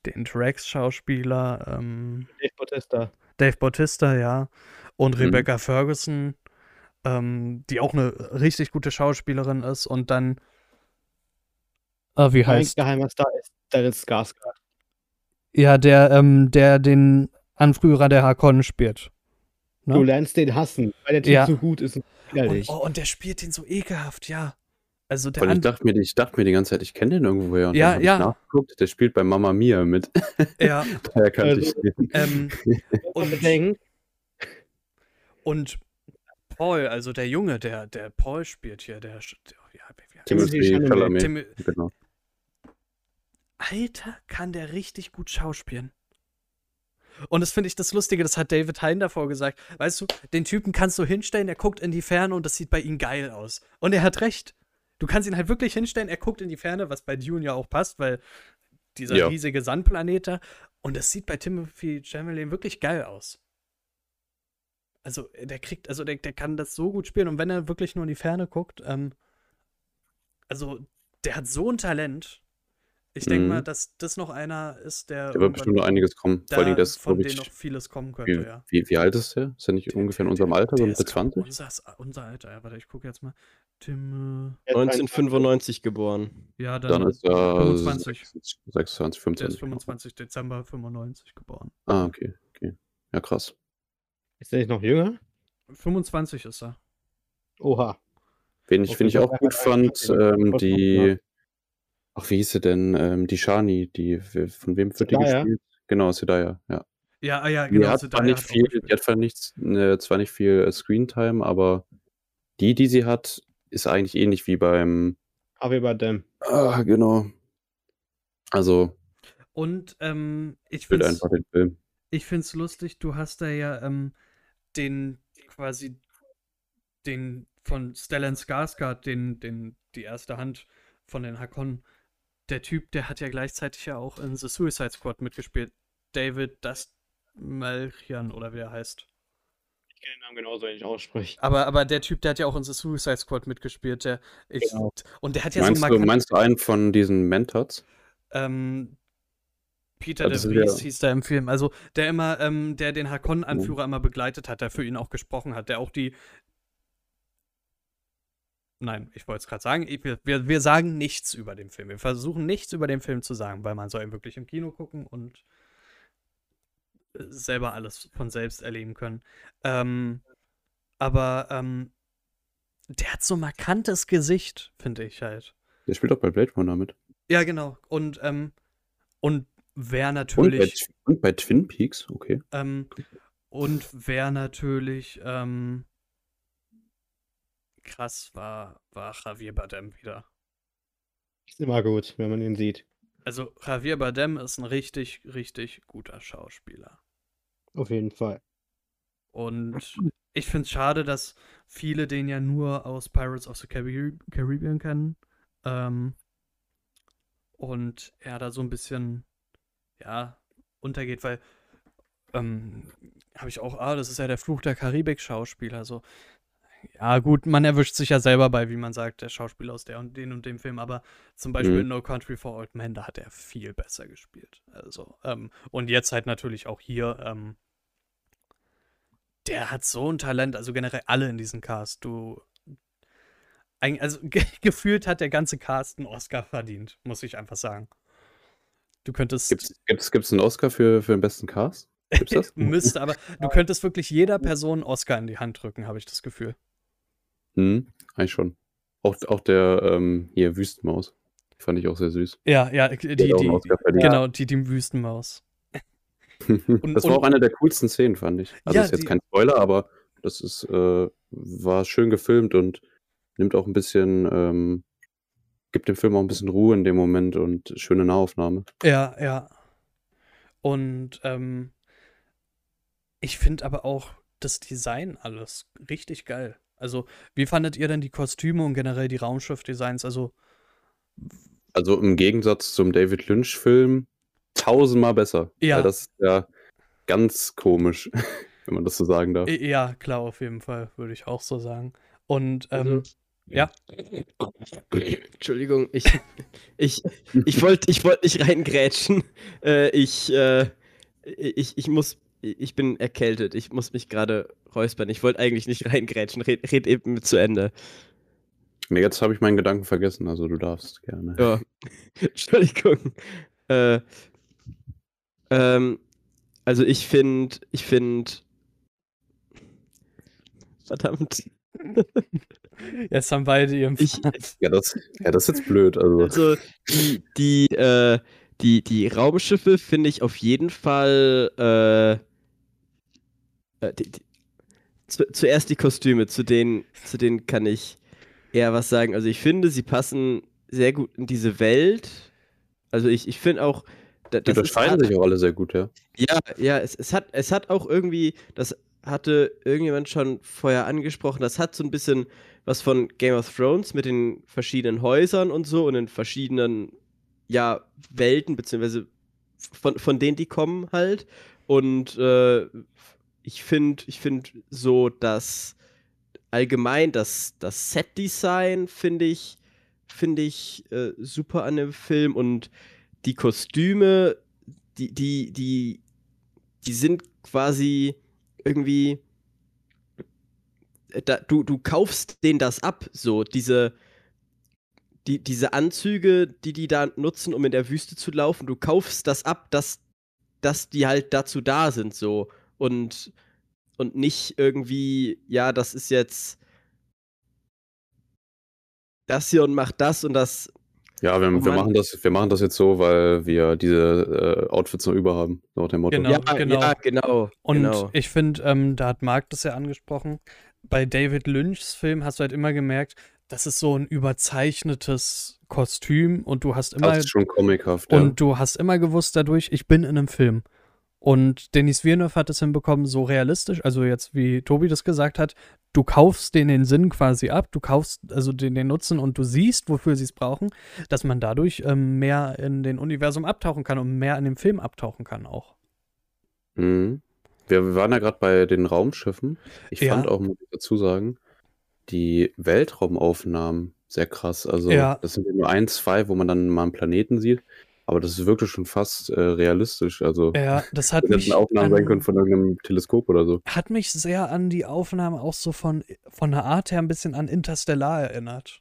Speaker 1: den Drax-Schauspieler, ähm,
Speaker 4: Dave Bautista.
Speaker 1: Dave Bautista, ja. Und
Speaker 2: Mhm.
Speaker 1: Rebecca Ferguson, ähm, die auch eine richtig gute Schauspielerin ist. Und dann, äh, wie
Speaker 4: Mein
Speaker 1: heißt
Speaker 4: geheimer Star ist Stellan Skarsgård.
Speaker 1: Ja, der, ähm, der den Anführer der Hakon spielt. Ne?
Speaker 4: Du lernst den hassen, weil der Typ
Speaker 1: Ja.
Speaker 4: so gut ist und
Speaker 1: Und, oh, und der spielt den so ekelhaft, ja. Also der
Speaker 2: Weil ich dachte, mir, ich dachte mir die ganze Zeit, ich kenne den irgendwoher. Und
Speaker 1: Ja,
Speaker 2: dann
Speaker 1: ja.
Speaker 2: Ich nachgeguckt, der spielt bei Mama Mia mit. <laughs>
Speaker 1: ja,
Speaker 2: Daher kannte
Speaker 4: Also-
Speaker 2: ich den.
Speaker 1: ähm, <laughs>
Speaker 4: Und
Speaker 1: und Paul, also der Junge, der, der Paul spielt hier, der, ja, wie-
Speaker 4: Timothy Chalamet.
Speaker 1: Tim,
Speaker 2: Genau.
Speaker 1: Alter, kann der richtig gut schauspielen. Und das finde ich das Lustige, das hat David Hein davor gesagt. Weißt du, den Typen kannst du hinstellen, er guckt in die Ferne und das sieht bei ihm geil aus. Und er hat recht. Du kannst ihn halt wirklich hinstellen, er guckt in die Ferne, was bei Dune ja auch passt, weil dieser
Speaker 2: Ja.
Speaker 1: riesige Sandplanet da. Und das sieht bei Timothy Chalamet wirklich geil aus. Also, der kriegt, also der, der kann das so gut spielen. Und wenn er wirklich nur in die Ferne guckt, ähm, also, der hat so ein Talent. Ich denke
Speaker 2: Mhm.
Speaker 1: mal, dass das noch einer ist, der.
Speaker 2: Da wird bestimmt noch einiges kommen. Vor allen Dingen,
Speaker 1: da,
Speaker 2: das,
Speaker 1: von
Speaker 2: ich,
Speaker 1: noch vieles kommen könnte,
Speaker 2: wie,
Speaker 1: ja.
Speaker 2: wie, wie alt ist der? Ist er nicht ungefähr in unserem Alter, so
Speaker 1: Der
Speaker 2: Mitte
Speaker 1: ist, glaub,
Speaker 2: 20?
Speaker 1: Unser, unser Alter, ja, warte, ich gucke jetzt mal. Tim,
Speaker 4: er ist
Speaker 3: 1995 geboren.
Speaker 1: äh, ja, dann,
Speaker 2: Dann ist er
Speaker 1: 25.
Speaker 2: 26,
Speaker 1: der ist
Speaker 2: 25.
Speaker 1: 25. Dezember 95 geboren.
Speaker 2: Ah, okay, okay. Ja, krass.
Speaker 4: Ist der nicht noch jünger?
Speaker 1: 25 ist er.
Speaker 4: Oha.
Speaker 2: Wen ich,
Speaker 4: Okay,
Speaker 2: wen ich auch gut fand, ähm, die. Ach, wie hieß sie denn? Ähm, die Shani, die, von wem wird die gespielt? Genau, Sedaya, ja.
Speaker 1: Ja, ah, ja,
Speaker 2: Die
Speaker 1: genau.
Speaker 2: hat
Speaker 1: so
Speaker 2: zwar nicht
Speaker 1: hat
Speaker 2: viel, die hat zwar, nichts, äh, zwar nicht viel äh, Screentime, aber die, die sie hat, ist eigentlich ähnlich wie beim.
Speaker 4: Javier Bardem.
Speaker 2: Ah, genau. Also,
Speaker 1: Und ähm, ich finde
Speaker 2: einfach den Film.
Speaker 1: ich find's lustig, du hast da ja ähm, den quasi den von Stellan Skarsgård, den, den, die erste Hand von den Hakon. Der Typ, der hat ja gleichzeitig ja auch in The Suicide Squad mitgespielt. David Dastmalchian oder wie er heißt.
Speaker 4: Ich kenne den Namen genauso, wenn ich ausspreche.
Speaker 1: Aber, aber der Typ, der hat ja auch in The Suicide Squad mitgespielt. Der, ich,
Speaker 4: Genau.
Speaker 1: Und der hat ja
Speaker 2: meinst,
Speaker 1: so
Speaker 2: du, meinst du einen von diesen Mentats?
Speaker 1: ähm, Peter de Vries hieß der im Film. Also der immer, ähm, der den Hakon-Anführer immer begleitet hat, der für ihn auch gesprochen hat, der auch die. Nein, ich wollte es gerade sagen. Ich, wir, wir wir sagen nichts über den Film. Wir versuchen nichts über den Film zu sagen, weil man soll ihn wirklich im Kino gucken und äh, selber alles von selbst erleben können. Ähm, aber ähm, der hat so ein markantes Gesicht, finde ich halt.
Speaker 2: Der spielt auch bei Blade Runner mit.
Speaker 1: Ja, genau. Und, ähm, und wer
Speaker 2: Und bei,
Speaker 1: natürlich,
Speaker 2: und bei Twin Peaks, okay.
Speaker 1: ähm, und wer natürlich, ähm, krass war, war Javier Bardem wieder.
Speaker 4: Ist immer gut, wenn man ihn sieht.
Speaker 1: Also Javier Bardem ist ein richtig, richtig guter Schauspieler.
Speaker 4: Auf jeden Fall.
Speaker 1: Und ich finde es schade, dass viele den ja nur aus Pirates of the Carib Caribbean kennen. Ähm, und er da so ein bisschen, ja, untergeht, weil, ähm, habe ich auch, ah, das ist ja der Fluch der Karibik-Schauspieler. So, ja, gut, man erwischt sich ja selber bei, wie man sagt, der Schauspieler aus der und den und dem Film, aber zum Beispiel
Speaker 2: Mhm.
Speaker 1: in No Country for Old Men, da hat er viel besser gespielt. Also, ähm, und jetzt halt natürlich auch hier, ähm, der hat so ein Talent, also generell alle in diesem Cast. Du. Also <laughs> ge gefühlt hat der ganze Cast einen Oscar verdient, muss ich einfach sagen. Du könntest.
Speaker 2: Gibt's, gibt's, gibt's einen Oscar für, für den besten Cast? Gibt's das? <laughs>
Speaker 1: müsste, aber du könntest wirklich jeder Person einen Oscar in die Hand drücken, habe ich das Gefühl.
Speaker 2: Hm, eigentlich schon. Auch, auch der ähm, hier Wüstenmaus. Fand ich auch sehr süß.
Speaker 1: Ja, ja, die, die, genau, die, die Wüstenmaus. <laughs>
Speaker 2: das war
Speaker 1: und-
Speaker 2: auch eine der coolsten Szenen, fand ich. Also
Speaker 1: Ja,
Speaker 2: ist jetzt
Speaker 1: die-
Speaker 2: kein Spoiler, aber das ist, äh, war schön gefilmt und nimmt auch ein bisschen, ähm, gibt dem Film auch ein bisschen Ruhe in dem Moment und schöne Nahaufnahme.
Speaker 1: Ja, ja. Und ähm, ich finde aber auch das Design alles richtig geil. Also, wie fandet ihr denn die Kostüme und generell die Raumschiff-Designs? Also,
Speaker 2: Also im Gegensatz zum David Lynch-Film tausendmal besser.
Speaker 1: Ja.
Speaker 2: Weil das ist ja ganz komisch, <laughs> wenn man das so sagen darf.
Speaker 1: ja, klar, auf jeden Fall, würde ich auch so sagen. Und, ähm,
Speaker 3: Also-
Speaker 1: ja.
Speaker 3: Entschuldigung, ich, <laughs> ich, ich wollte ich wollt nicht reingrätschen. Äh, ich, äh, ich, ich muss, ich bin erkältet. Ich muss mich gerade räuspern. Ich wollte eigentlich nicht reingrätschen. Red, red eben mit zu Ende.
Speaker 2: Nee, jetzt habe ich meinen Gedanken vergessen, also du darfst gerne.
Speaker 3: Ja. <laughs> Entschuldigung. Äh, ähm, also ich finde, ich finde, verdammt. <laughs>
Speaker 1: Jetzt haben beide ihren
Speaker 3: Ich-.
Speaker 2: Ja, das, ja, das ist jetzt blöd. Also,
Speaker 3: Also die, die, äh, die, die Raumschiffe finde ich auf jeden Fall. Äh, äh, die, die, zu, zuerst die Kostüme, zu denen, zu denen kann ich eher was sagen. Also ich finde, sie passen sehr gut in diese Welt. Also ich, ich finde auch. da-
Speaker 2: die unterscheiden sich auch alle sehr gut, ja.
Speaker 3: ja, ja, es, es, hat, es hat auch irgendwie, das hatte irgendjemand schon vorher angesprochen, das hat so ein bisschen was von Game of Thrones mit den verschiedenen Häusern und so und den verschiedenen, ja, Welten, beziehungsweise von, von denen die kommen halt. Und äh, ich finde, ich finde so, dass allgemein das, das Set-Design finde ich, finde ich äh, super an dem Film und die Kostüme, die, die, die, die sind quasi irgendwie. Da, du, du kaufst denen das ab, so diese, die, diese Anzüge, die die da nutzen, um in der Wüste zu laufen, du kaufst das ab, dass, dass die halt dazu da sind, so und, und nicht irgendwie, ja, das ist jetzt das hier und macht das und das
Speaker 2: Ja, wir, wir, machen das, wir machen das jetzt so, weil wir diese äh, Outfits noch über haben, nach dem Motto.
Speaker 1: Genau.
Speaker 3: ja,
Speaker 1: genau.
Speaker 3: ja, genau.
Speaker 1: Und
Speaker 3: genau.
Speaker 1: ich finde, ähm, da hat Marc das ja angesprochen, bei David Lynchs Film hast du halt immer gemerkt, das ist so ein überzeichnetes Kostüm und du hast immer
Speaker 2: Das ist schon comichaft, ja.
Speaker 1: und du hast immer gewusst dadurch, ich bin in einem Film. Und Denis Villeneuve hat es hinbekommen, so realistisch, also jetzt wie Tobi das gesagt hat, du kaufst den den Sinn quasi ab, du kaufst also den, den Nutzen und du siehst, wofür sie es brauchen, dass man dadurch ähm, mehr in den Universum abtauchen kann und mehr in dem Film abtauchen kann auch.
Speaker 2: Mhm. Wir, waren ja gerade bei den Raumschiffen. Ich
Speaker 1: Ja.
Speaker 2: fand auch, muss ich dazu sagen, die Weltraumaufnahmen sehr krass. Also,
Speaker 1: Ja.
Speaker 2: das sind ja nur ein, zwei, wo man dann mal einen Planeten sieht. Aber das ist wirklich schon fast äh, realistisch. Also,
Speaker 1: Ja, das hat mich,
Speaker 2: Aufnahmen sein können von irgendeinem Teleskop oder so.
Speaker 1: hat mich sehr an die Aufnahme auch so von, von der Art her ein bisschen an Interstellar erinnert.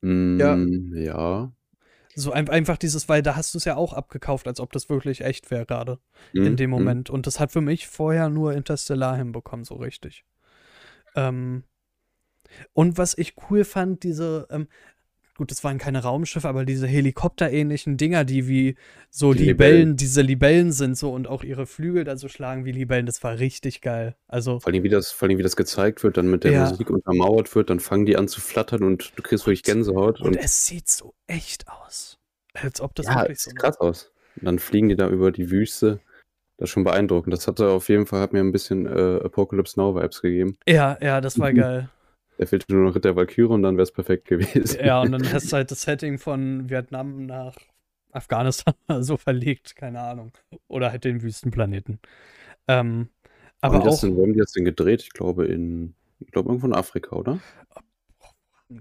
Speaker 2: Mm, ja.
Speaker 1: So ein, einfach dieses, weil da hast du es ja auch abgekauft, als ob das wirklich echt wäre gerade. in
Speaker 2: Mm,
Speaker 1: dem
Speaker 2: mm.
Speaker 1: Moment. Und das hat für mich vorher nur Interstellar hinbekommen, so richtig. Ähm, und was ich cool fand, diese, ähm, gut, das waren keine Raumschiffe, aber diese helikopterähnlichen Dinger, die wie so
Speaker 2: Die
Speaker 1: Libellen,
Speaker 2: Libellen.
Speaker 1: diese Libellen sind so und auch ihre Flügel da so schlagen wie Libellen, das war richtig geil. Also,
Speaker 2: Vor allem, wie das, vor allem, wie das gezeigt wird, dann mit der
Speaker 1: Ja.
Speaker 2: Musik untermauert wird, dann fangen die an zu flattern und du kriegst wirklich Gänsehaut.
Speaker 1: und
Speaker 2: Und,
Speaker 1: es sieht so echt aus. Als ob das
Speaker 2: ja,
Speaker 1: wirklich so
Speaker 2: sieht krass aus. Und dann fliegen die da über die Wüste. Das ist schon beeindruckend. Das hatte auf jeden Fall, hat mir ein bisschen äh, Apocalypse Now Vibes gegeben.
Speaker 1: Ja, ja, das war
Speaker 2: Mhm.
Speaker 1: geil.
Speaker 2: Da fehlte nur noch Ritter Valkyrie und dann wäre es perfekt gewesen.
Speaker 1: Ja, und <laughs> dann hast du halt das Setting von Vietnam nach Afghanistan <laughs> so verlegt, keine Ahnung. Oder halt den Wüstenplaneten. Ähm,
Speaker 2: Wo
Speaker 1: aber
Speaker 2: die das
Speaker 1: auch.
Speaker 2: denn, wo haben die das denn gedreht? Ich glaube in, ich glaube irgendwo in Afrika, oder? Hab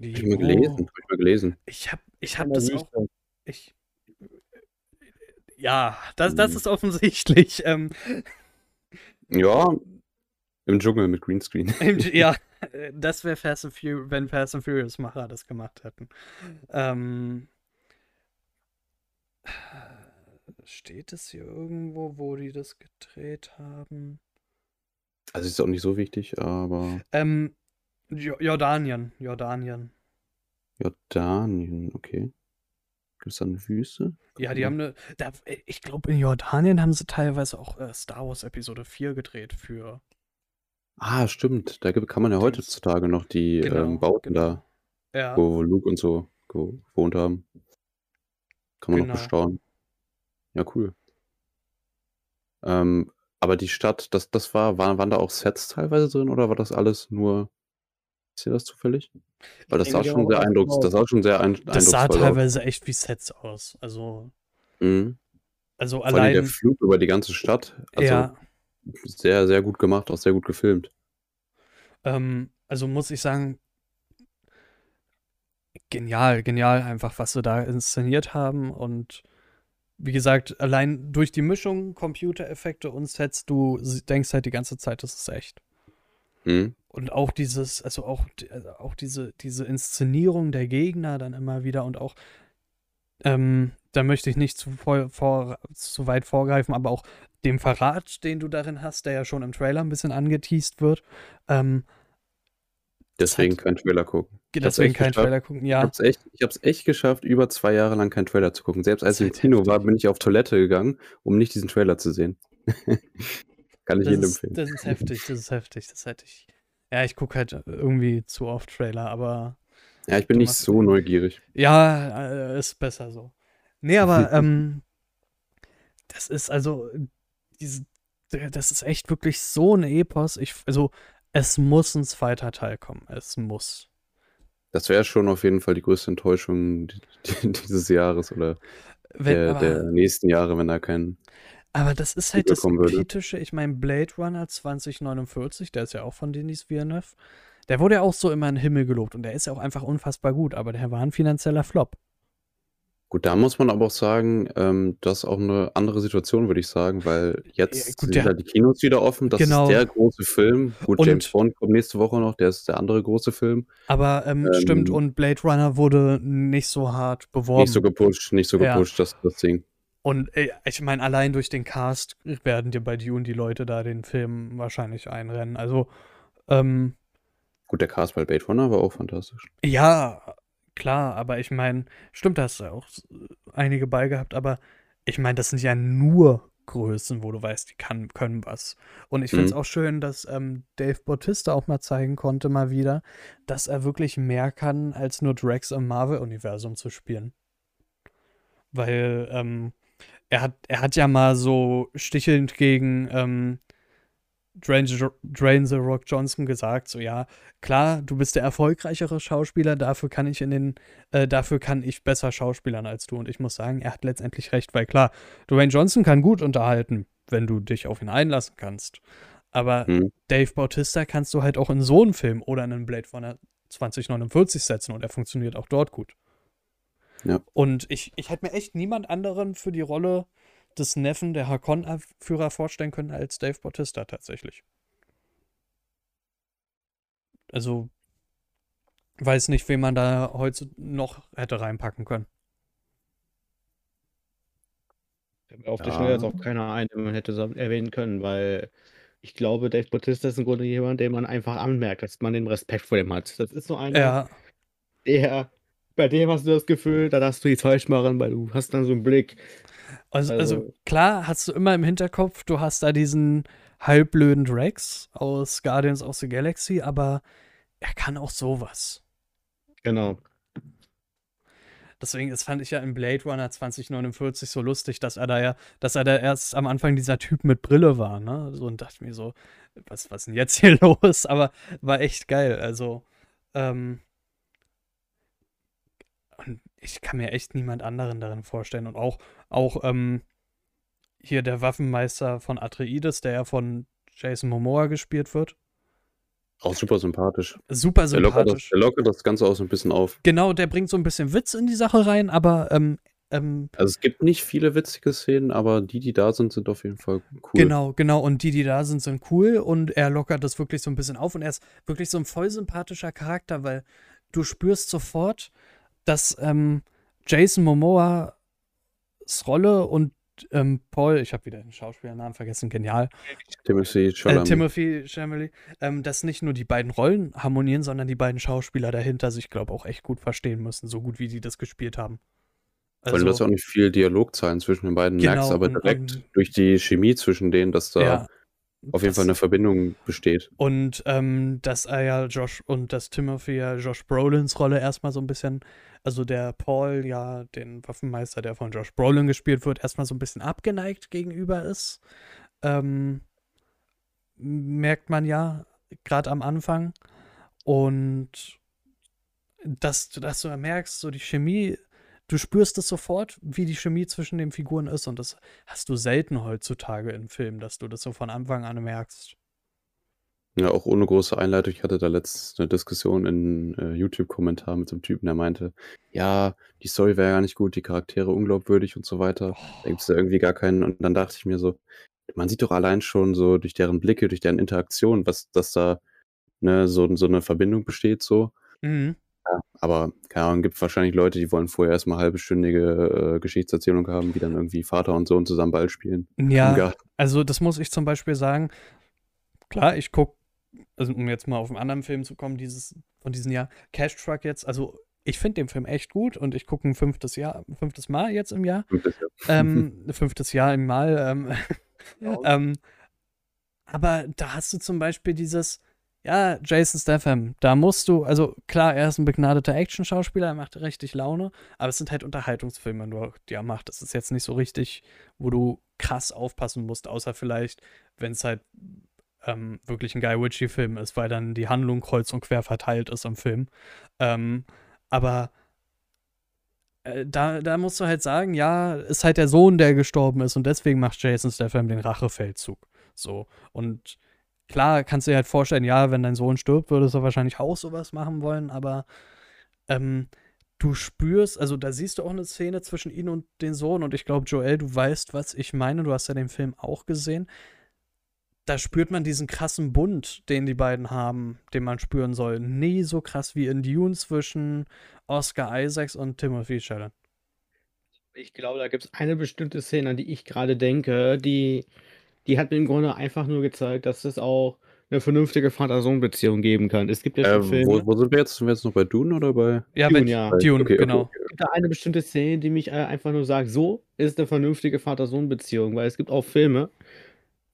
Speaker 2: ich mal gelesen. Hab ich mal gelesen.
Speaker 1: Ich hab, ich hab
Speaker 4: In der
Speaker 1: das auch. Ich, ja, das, das
Speaker 2: Mhm.
Speaker 1: ist offensichtlich. Ähm,
Speaker 2: Ja, im Dschungel mit Greenscreen.
Speaker 1: im- ja, <laughs> das wäre Fast and Furious, wenn Fast and Furious Macher das gemacht hätten. Ähm, steht es hier irgendwo, wo die das gedreht haben?
Speaker 2: Also ist auch nicht so wichtig, aber
Speaker 1: Ähm, Jo- Jordanien, Jordanien.
Speaker 2: Jordanien, okay. Gibt es da eine Wüste?
Speaker 1: Ja, die haben eine. Da, ich glaube, in Jordanien haben sie teilweise auch äh, Star Wars Episode 4 gedreht für.
Speaker 2: Ah, stimmt. Da gibt, kann man ja heutzutage noch die
Speaker 1: Genau,
Speaker 2: ähm, Bauten
Speaker 1: genau.
Speaker 2: da,
Speaker 1: Ja,
Speaker 2: wo Luke und so gewohnt haben. Kann man
Speaker 1: Genau.
Speaker 2: noch bestaunen. Ja, cool. Ähm, aber die Stadt, das, das war, waren, waren da auch Sets teilweise drin oder war das alles nur Ist dir das zufällig? Weil das sah schon sehr
Speaker 4: was
Speaker 2: eindrucks, das sah schon sehr ein,
Speaker 1: Das sah
Speaker 2: eindrucksvoll aus.
Speaker 1: teilweise echt wie Sets aus. Also,
Speaker 2: Mhm.
Speaker 1: also
Speaker 2: Vor allem der
Speaker 1: allein.
Speaker 2: Flug über die ganze Stadt. Also
Speaker 1: Ja,
Speaker 2: sehr, sehr gut gemacht, auch sehr gut gefilmt.
Speaker 1: ähm, also muss ich sagen, genial, genial einfach, was sie da inszeniert haben. Und wie gesagt, allein durch die Mischung Computereffekte und Sets, du denkst halt die ganze Zeit, das ist echt.
Speaker 2: Mhm.
Speaker 1: Und auch dieses, also auch, also auch diese, diese Inszenierung der Gegner dann immer wieder und auch, ähm, da möchte ich nicht zu, vor, vor, zu weit vorgreifen, aber auch dem Verrat, den du darin hast, der ja schon im Trailer ein bisschen angeteased wird. Ähm,
Speaker 2: Deswegen
Speaker 1: hat-
Speaker 2: kein Trailer gucken.
Speaker 1: deswegen
Speaker 2: echt
Speaker 1: kein
Speaker 2: geschafft.
Speaker 1: Trailer gucken.
Speaker 2: Ich
Speaker 1: Ja,
Speaker 2: hab's echt, ich hab's echt geschafft, über zwei Jahre lang keinen Trailer zu gucken. Selbst als ich im Kino
Speaker 1: halt
Speaker 2: war, bin ich auf Toilette gegangen, um nicht diesen Trailer zu sehen. <laughs> Kann ich
Speaker 1: das
Speaker 2: jedem
Speaker 1: ist,
Speaker 2: empfehlen.
Speaker 1: das ist <laughs> heftig, das ist heftig. Das hätte ich. Ja, ich gucke halt irgendwie zu oft Trailer, aber
Speaker 2: Ja, ich bin nicht so neugierig.
Speaker 1: Ja, äh, ist besser so. Nee, aber <laughs> ähm, das ist also diese, das ist echt wirklich so ein Epos. Ich, also es muss ein zweiter Teil kommen. Es muss.
Speaker 2: Das wäre schon auf jeden Fall die größte Enttäuschung di- di- <laughs> dieses Jahres oder
Speaker 1: Wenn,
Speaker 2: der,
Speaker 1: aber,
Speaker 2: der nächsten Jahre, wenn da kein.
Speaker 1: aber das ist halt das. Kritische. Ich meine, Blade Runner 2049, der ist ja auch von Denis Villeneuve. Der wurde ja auch so immer in den Himmel gelobt und der ist ja auch einfach unfassbar gut, aber der war ein finanzieller Flop.
Speaker 2: Gut, da muss man aber auch sagen, ähm, das ist auch eine andere Situation, würde ich sagen, weil jetzt
Speaker 1: Ja, gut,
Speaker 2: sind halt die Kinos wieder offen. Das
Speaker 1: Genau.
Speaker 2: ist der große Film. Gut,
Speaker 1: Und-
Speaker 2: James Bond kommt nächste Woche noch, der ist der andere große Film.
Speaker 1: Aber ähm,
Speaker 2: Ähm,
Speaker 1: stimmt, und Blade Runner wurde nicht so hart beworben.
Speaker 2: Nicht so gepusht, nicht so
Speaker 1: Ja.
Speaker 2: gepusht, das, das Ding.
Speaker 1: Und äh, ich meine, allein durch den Cast werden dir bei Dune die Leute da den Film wahrscheinlich einrennen. Also, ähm,
Speaker 2: Gut, der Cast bei Blade Runner war auch fantastisch.
Speaker 1: ja, klar, aber ich meine, stimmt, da hast du auch einige bei gehabt, aber ich meine, das sind ja nur Größen, wo du weißt, die kann, können was. Und ich finde es
Speaker 2: Mhm.
Speaker 1: auch schön, dass ähm, Dave Bautista auch mal zeigen konnte, mal wieder, dass er wirklich mehr kann, als nur Drax im Marvel-Universum zu spielen. Weil ähm, er, hat, er hat ja mal so stichelnd gegen ähm, Drain, the- Drain the Rock Johnson gesagt, so ja, klar, du bist der erfolgreichere Schauspieler, dafür kann ich in den, äh, dafür kann ich besser schauspielern als du. Und ich muss sagen, er hat letztendlich recht, weil klar, Dwayne Johnson kann gut unterhalten, wenn du dich auf ihn einlassen kannst. Aber
Speaker 2: Mhm.
Speaker 1: Dave Bautista kannst du halt auch in so einen Film oder in einen Blade Runner 2049 setzen und er funktioniert auch dort gut.
Speaker 2: Ja.
Speaker 1: Und ich, ich hätte mir echt niemand anderen für die Rolle des Neffen der Hakon-Führer vorstellen können als Dave Bautista tatsächlich. Also, weiß nicht, wen man da heute noch hätte reinpacken können.
Speaker 4: Auf die
Speaker 2: Ja.
Speaker 4: Schnelle jetzt auch keiner ein, den man hätte so erwähnen können, weil ich glaube, Dave Bautista ist im Grunde jemand, den man einfach anmerkt, dass man den Respekt vor dem hat. Das ist so einer,
Speaker 1: Ja,
Speaker 4: der, bei dem hast du das Gefühl, da darfst du die falsch machen, weil du hast dann so einen Blick.
Speaker 1: Also, also
Speaker 4: Also-
Speaker 1: klar hast du immer im Hinterkopf, du hast da diesen halbblöden Drax aus Guardians of the Galaxy, aber er kann auch sowas.
Speaker 4: Genau.
Speaker 1: Deswegen, das fand ich ja in Blade Runner 2049 so lustig, dass er da ja, dass er da erst am Anfang dieser Typ mit Brille war, ne? So und dachte mir so, was, was ist denn jetzt hier <laughs> los? Aber war echt geil. Also, ähm, und ich kann mir echt niemand anderen darin vorstellen. Und auch, auch, ähm, hier der Waffenmeister von Atreides, der ja von Jason Momoa gespielt wird.
Speaker 2: Auch super sympathisch.
Speaker 1: Super
Speaker 2: Der lockert, das,
Speaker 1: sympathisch.
Speaker 2: lockert das Ganze auch so ein bisschen auf.
Speaker 1: Genau, der bringt so ein bisschen Witz in die Sache rein, aber ähm, ähm,
Speaker 2: Also es gibt nicht viele witzige Szenen, aber die, die da sind, sind auf jeden Fall cool.
Speaker 1: Genau, genau. Und die, die da sind, sind cool und er lockert das wirklich so ein bisschen auf und er ist wirklich so ein voll sympathischer Charakter, weil du spürst sofort, dass ähm, Jason Momoas Rolle und ähm, Paul, ich habe wieder den Schauspielernamen vergessen, genial,
Speaker 2: Timothy
Speaker 1: äh,
Speaker 2: Chalamet.
Speaker 1: Timothy Chalamet, ähm, dass nicht nur die beiden Rollen harmonieren, sondern die beiden Schauspieler dahinter sich, glaube auch echt gut verstehen müssen, so gut wie die das gespielt haben.
Speaker 2: Weil du hast auch nicht viel Dialogzeilen zwischen den beiden
Speaker 1: Genau,
Speaker 2: merkst, aber direkt
Speaker 1: und-
Speaker 2: durch die Chemie zwischen denen, dass da
Speaker 1: ja,
Speaker 2: auf jeden Fall eine Verbindung besteht.
Speaker 1: Und ähm, dass er ja Josh und dass Timothy ja Josh Brolins Rolle erstmal so ein bisschen, also der Paul ja den Waffenmeister, der von Josh Brolin gespielt wird, erstmal so ein bisschen abgeneigt gegenüber ist. Ähm, merkt man ja gerade am Anfang. Und dass, du- dass du merkst, so die Chemie, du spürst es sofort, wie die Chemie zwischen den Figuren ist. Und das hast du selten heutzutage in Filmen, dass du das so von Anfang an merkst.
Speaker 2: Ja, auch ohne große Einleitung. Ich hatte da letztens eine Diskussion in äh, YouTube-Kommentaren mit so einem Typen, der meinte, ja, die Story wäre gar nicht gut, die Charaktere unglaubwürdig und so weiter. Da gibt es ja irgendwie gar keinen. Und dann dachte ich mir so, man sieht doch allein schon so durch deren Blicke, durch deren Interaktion, was, dass da ne, so, so eine Verbindung besteht so.
Speaker 1: Mhm.
Speaker 2: Ja, aber keine Ahnung, gibt wahrscheinlich Leute, die wollen vorher erstmal halbstündige äh, Geschichtserzählung haben, wie dann irgendwie Vater und Sohn zusammen Ball spielen.
Speaker 1: Ja, also das muss ich zum Beispiel sagen. Klar, ich gucke, also um jetzt mal auf einen anderen Film zu kommen, dieses von diesem Jahr, Cash Truck jetzt, also ich finde den Film echt gut und ich gucke ein fünftes Jahr, fünftes Mal jetzt im Jahr.
Speaker 2: Und das, ja.
Speaker 1: ähm, <laughs> fünftes Jahr im Mal. Ähm, <laughs> ähm, aber da hast du zum Beispiel dieses, ja, Jason Statham, da musst du, also klar, er ist ein begnadeter Action-Schauspieler, er macht richtig Laune, aber es sind halt Unterhaltungsfilme, nur, die er macht. Das ist jetzt nicht so richtig, wo du krass aufpassen musst, außer vielleicht, wenn es halt ähm, wirklich ein Guy Ritchie-Film ist, weil dann die Handlung kreuz und quer verteilt ist im Film. Ähm, aber äh, da, da musst du halt sagen, ja, ist halt der Sohn, der gestorben ist und deswegen macht Jason Statham den Rachefeldzug. So. Und klar kannst du dir halt vorstellen, ja, wenn dein Sohn stirbt, würdest du wahrscheinlich auch sowas machen wollen, aber ähm, du spürst, also da siehst du auch eine Szene zwischen ihm und den Sohn und ich glaube, Joel, du weißt, was ich meine, du hast ja den Film auch gesehen. Da spürt man diesen krassen Bund, den die beiden haben, den man spüren soll. Nie so krass wie in Dune zwischen Oscar Isaacs und Timothy Chalamet.
Speaker 4: Ich glaube, da gibt es eine bestimmte Szene, an die ich gerade denke, die, die hat mir im Grunde einfach nur gezeigt, dass es auch eine vernünftige Vater-Sohn-Beziehung geben kann. Es gibt ja schon
Speaker 2: Äh,
Speaker 4: Filme.
Speaker 2: wo, wo sind wir jetzt? Sind wir jetzt noch bei Dune oder bei?
Speaker 1: Ja,
Speaker 4: Dune,
Speaker 1: wenn,
Speaker 4: ja.
Speaker 1: Dune,
Speaker 2: Okay,
Speaker 1: genau.
Speaker 2: okay.
Speaker 4: Es gibt da eine bestimmte Szene, die mich äh, einfach nur sagt, so ist eine vernünftige Vater-Sohn-Beziehung, weil es gibt auch Filme,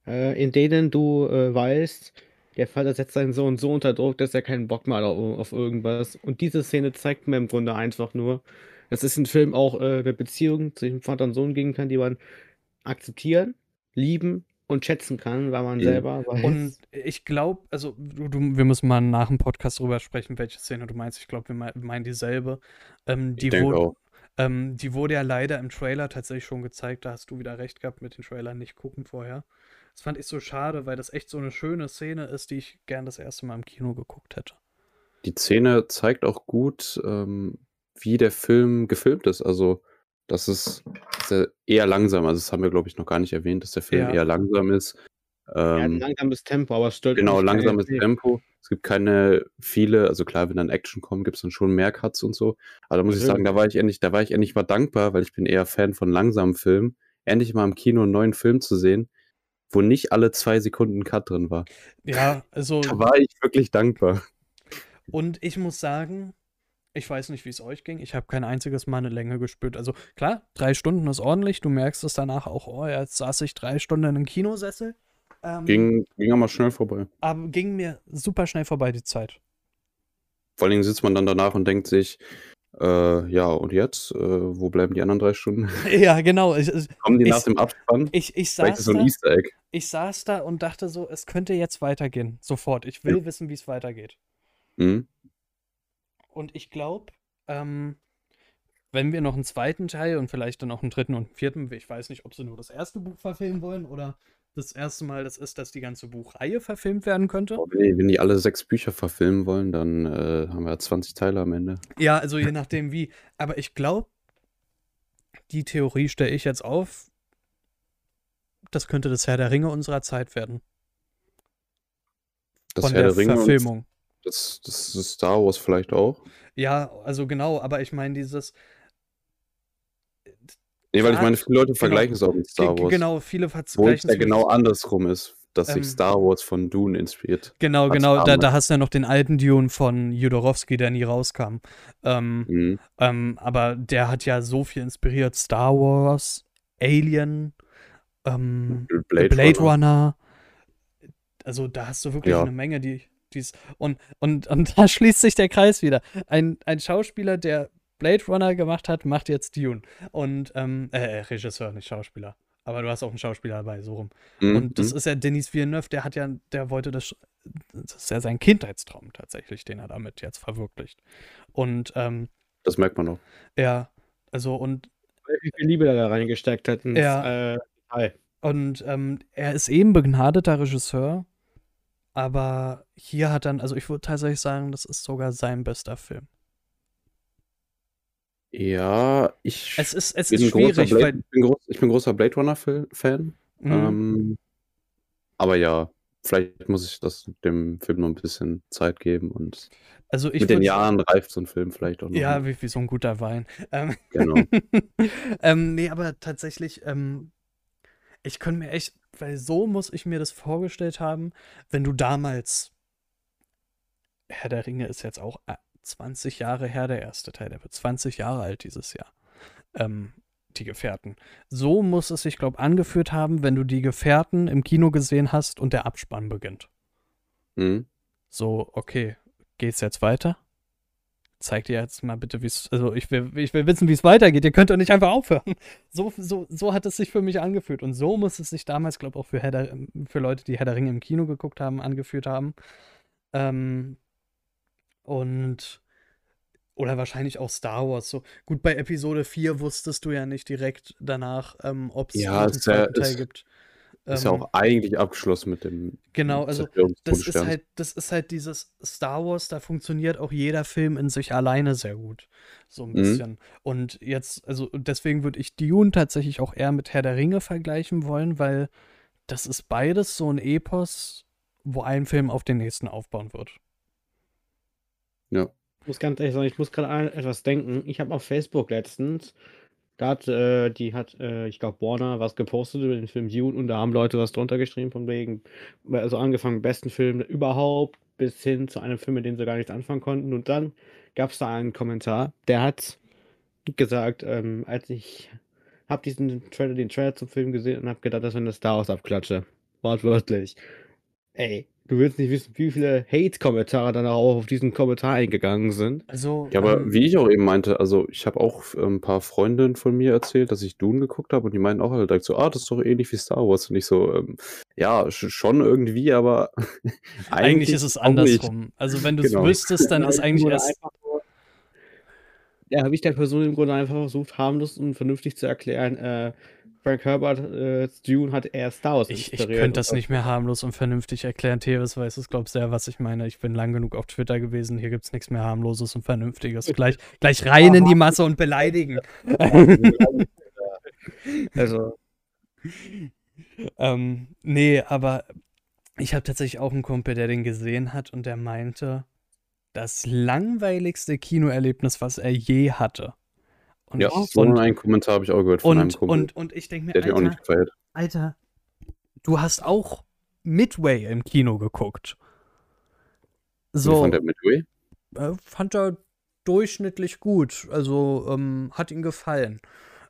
Speaker 4: äh, in denen du äh, weißt, der Vater setzt seinen Sohn so unter Druck, dass er keinen Bock mehr hat auf, irgendwas. Und diese Szene zeigt mir im Grunde einfach nur, dass es in Film auch eine Beziehung zwischen Vater und Sohn geben kann, die man akzeptieren, lieben und schätzen kann, weil man
Speaker 2: Mhm.
Speaker 4: selber weiß.
Speaker 1: Und ich glaube, also du, du, wir müssen mal nach dem Podcast drüber sprechen, welche Szene du meinst. Ich glaube, wir mei- meinen dieselbe. Ähm, die,
Speaker 2: Ich denke
Speaker 1: wurde,
Speaker 2: auch.
Speaker 1: ähm, die wurde ja leider im Trailer tatsächlich schon gezeigt. Da hast du wieder recht gehabt mit den Trailern nicht gucken vorher. Das fand ich so schade, weil das echt so eine schöne Szene ist, die ich gern das erste Mal im Kino geguckt hätte.
Speaker 2: Die Szene zeigt auch gut, ähm, wie der Film gefilmt ist. Also, das ist sehr eher langsam. Also, das haben wir, glaube ich, noch gar nicht erwähnt, dass der Film
Speaker 1: Ja.
Speaker 2: eher langsam ist. Ähm,
Speaker 4: langsames Tempo, aber stört
Speaker 2: genau, langsames. Tempo. Es gibt keine viele, also klar, wenn dann Action kommt, gibt es dann schon mehr Cuts und so. Aber da muss ich sagen, da war ich endlich, da war ich endlich mal dankbar, weil ich bin eher Fan von langsamen Filmen, endlich mal im Kino einen neuen Film zu sehen, wo nicht alle zwei Sekunden ein Cut drin war.
Speaker 1: Ja, also,
Speaker 2: Da war ich wirklich dankbar.
Speaker 1: und ich muss sagen, ich weiß nicht, wie es euch ging. Ich habe kein einziges Mal eine Länge gespürt. Also klar, drei Stunden ist ordentlich. Du merkst es danach auch, oh, jetzt saß ich drei Stunden in einem Kinosessel. Ähm,
Speaker 2: Ging, ging aber schnell vorbei.
Speaker 1: aber ging mir super schnell vorbei die Zeit.
Speaker 2: Vor allen Dingen sitzt man dann danach und denkt sich, äh, ja, und jetzt? Äh, wo bleiben die anderen drei Stunden? <laughs>
Speaker 1: Ja, genau. Ich, ich,
Speaker 2: Kommen die
Speaker 1: Ich-
Speaker 2: nach dem Abspann?
Speaker 1: ich, ich, saß
Speaker 2: so ein
Speaker 1: da,
Speaker 2: Easter Egg.
Speaker 1: ich saß da und dachte so, es könnte jetzt weitergehen. Sofort. Ich will wissen, wie es weitergeht.
Speaker 2: Mhm.
Speaker 1: Und ich glaube, ähm, wenn wir noch einen zweiten Teil und vielleicht dann noch einen dritten und einen vierten, ich weiß nicht, ob sie nur das erste Buch verfilmen wollen oder das erste Mal das ist, dass die ganze Buchreihe verfilmt werden könnte.
Speaker 2: Wenn die, wenn die alle sechs Bücher verfilmen wollen, dann äh, haben wir 20 Teile am Ende.
Speaker 1: Ja, also je nachdem wie. Aber ich glaube, die Theorie stelle ich jetzt auf, das könnte das Herr der Ringe unserer Zeit werden.
Speaker 2: Das
Speaker 1: von
Speaker 2: Herr
Speaker 1: der
Speaker 2: der Ringe und
Speaker 1: Verfilmung.
Speaker 2: Das, das ist Star Wars vielleicht auch.
Speaker 1: Ja, also genau, aber ich meine dieses,
Speaker 2: Nee, weil ich meine, viele Leute
Speaker 1: genau.
Speaker 2: vergleichen es auch mit Star Wars.
Speaker 1: genau, viele
Speaker 2: Wo es
Speaker 1: vergleichen
Speaker 2: ja
Speaker 1: es mit-
Speaker 2: genau andersrum ist, dass
Speaker 1: Ähm,
Speaker 2: sich Star Wars von Dune inspiriert.
Speaker 1: Genau, genau, da, da hast du ja noch den alten Dune von Jodorowsky, der nie rauskam. Ähm,
Speaker 2: Mhm.
Speaker 1: ähm, aber der hat ja so viel inspiriert. Star Wars, Alien, ähm,
Speaker 2: Blade,
Speaker 1: Blade,
Speaker 2: Runner.
Speaker 1: Runner. Also da hast du wirklich
Speaker 2: Ja.
Speaker 1: eine Menge, die dies und, und, und <laughs> da schließt sich der Kreis wieder. Ein, ein Schauspieler, der Blade Runner gemacht hat, macht jetzt Dune. Und ähm, äh, Regisseur, nicht Schauspieler. Aber du hast auch einen Schauspieler dabei, so rum.
Speaker 2: Mhm.
Speaker 1: Und das
Speaker 2: mhm.
Speaker 1: ist ja Denis Villeneuve, der hat ja, der wollte das das ist ja sein Kindheitstraum tatsächlich, den er damit jetzt verwirklicht. Und ähm,
Speaker 2: Das merkt man auch.
Speaker 1: ja, also und
Speaker 4: Wie viel Liebe er da reingesteckt hat ins
Speaker 1: Ja.
Speaker 4: äh.
Speaker 1: Und ähm, er ist eben begnadeter Regisseur, aber hier hat dann, also ich würde tatsächlich sagen, das ist sogar sein bester Film.
Speaker 2: Ja, ich
Speaker 1: Es ist, es
Speaker 2: bin
Speaker 1: ist
Speaker 2: großer
Speaker 1: schwierig,
Speaker 2: Blade,
Speaker 1: weil.
Speaker 2: ich, bin groß, ich bin großer Blade Runner-Fan.
Speaker 1: Mhm.
Speaker 2: Ähm, aber ja, vielleicht muss ich das dem Film noch ein bisschen Zeit geben und
Speaker 1: also ich
Speaker 2: mit den Jahren reift so ein Film vielleicht auch noch.
Speaker 1: Ja, wie, wie so ein guter Wein. Ähm,
Speaker 2: genau. <laughs>
Speaker 1: ähm, nee, aber tatsächlich, ähm, ich könnte mir echt, weil so muss ich mir das vorgestellt haben, wenn du damals, Herr der Ringe ist jetzt auch äh, 20 Jahre her, der erste Teil, der wird 20 Jahre alt dieses Jahr. Ähm, die Gefährten. So muss es sich, glaube ich, angeführt haben, wenn du die Gefährten im Kino gesehen hast und der Abspann beginnt.
Speaker 2: Mhm.
Speaker 1: So, okay, geht's jetzt weiter? Zeigt ihr jetzt mal bitte, wie es. Also, ich will, ich will wissen, wie es weitergeht. Ihr könnt doch nicht einfach aufhören. <laughs> So, so, so hat es sich für mich angefühlt. Und so muss es sich damals, glaube ich, auch für, Herr für Leute, die Herr der Ringe im Kino geguckt haben, angefühlt haben. Ähm, und. Oder wahrscheinlich auch Star Wars. So gut, bei Episode 4 wusstest du ja nicht direkt danach, ähm, ob es
Speaker 2: Ja,
Speaker 1: einen zweiten Teil gibt.
Speaker 2: Ist ja
Speaker 1: Ähm,
Speaker 2: auch eigentlich abgeschlossen mit dem
Speaker 1: Genau, also das ist halt, das ist halt dieses Star Wars, da funktioniert auch jeder Film in sich alleine sehr gut. So ein
Speaker 2: Mhm.
Speaker 1: bisschen. Und jetzt, also deswegen würde ich Dune tatsächlich auch eher mit Herr der Ringe vergleichen wollen, weil das ist beides so ein Epos, wo ein Film auf den nächsten aufbauen wird.
Speaker 2: Ja.
Speaker 4: Ich muss ganz ehrlich sagen, ich muss gerade an etwas denken. Ich habe auf Facebook letztens, da hat, äh, die hat, äh, ich glaube, Warner was gepostet über den Film Dune und da haben Leute was drunter geschrieben, von wegen, also angefangen, besten Film überhaupt, bis hin zu einem Film, mit dem sie gar nichts anfangen konnten. Und dann gab es da einen Kommentar, der hat gesagt, ähm, als ich habe diesen Trailer, den Trailer zum Film gesehen und habe gedacht, das wäre eine Star Wars Abklatsche. Wortwörtlich. Ey, du willst nicht wissen, wie viele Hate-Kommentare dann auch auf diesen Kommentar eingegangen sind.
Speaker 1: Also,
Speaker 2: Ja, aber
Speaker 1: ähm,
Speaker 2: wie ich auch eben meinte, also ich habe auch äh, ein paar Freundinnen von mir erzählt, dass ich Dune geguckt habe und die meinten auch alle direkt so, ah, das ist doch ähnlich wie Star Wars. Und ich so, ähm, ja, sch schon irgendwie, aber <laughs>
Speaker 1: eigentlich ist es andersrum. Also, wenn du es
Speaker 2: Genau.
Speaker 1: wüsstest, dann ist eigentlich erst.
Speaker 4: Ja, habe ich der Person im Grunde einfach versucht, harmlos und vernünftig zu erklären, äh, Frank Herbert, äh, Dune hat eher Star Wars
Speaker 1: Ich, ich könnte das nicht mehr harmlos und vernünftig erklären. Tevis weiß es, glaub sehr, was ich meine. Ich bin lang genug auf Twitter gewesen. Hier gibt es nichts mehr harmloses und vernünftiges. Gleich, gleich rein in die Masse und beleidigen. <laughs>
Speaker 4: Also,
Speaker 1: ähm, nee, aber ich habe tatsächlich auch einen Kumpel, der den gesehen hat und der meinte, das langweiligste Kinoerlebnis, was er je hatte. Und,
Speaker 2: Ja, so einen Kommentar habe ich auch gehört von einem
Speaker 1: und,
Speaker 2: Kumpel.
Speaker 1: und, und ich denke mir,
Speaker 2: der mir auch
Speaker 1: Alter,
Speaker 2: nicht gefeiert.
Speaker 1: Alter, du hast auch Midway im Kino geguckt.
Speaker 2: Wie
Speaker 1: So,
Speaker 2: fand der Midway?
Speaker 1: äh, fand er durchschnittlich gut. Also ähm, hat ihm gefallen.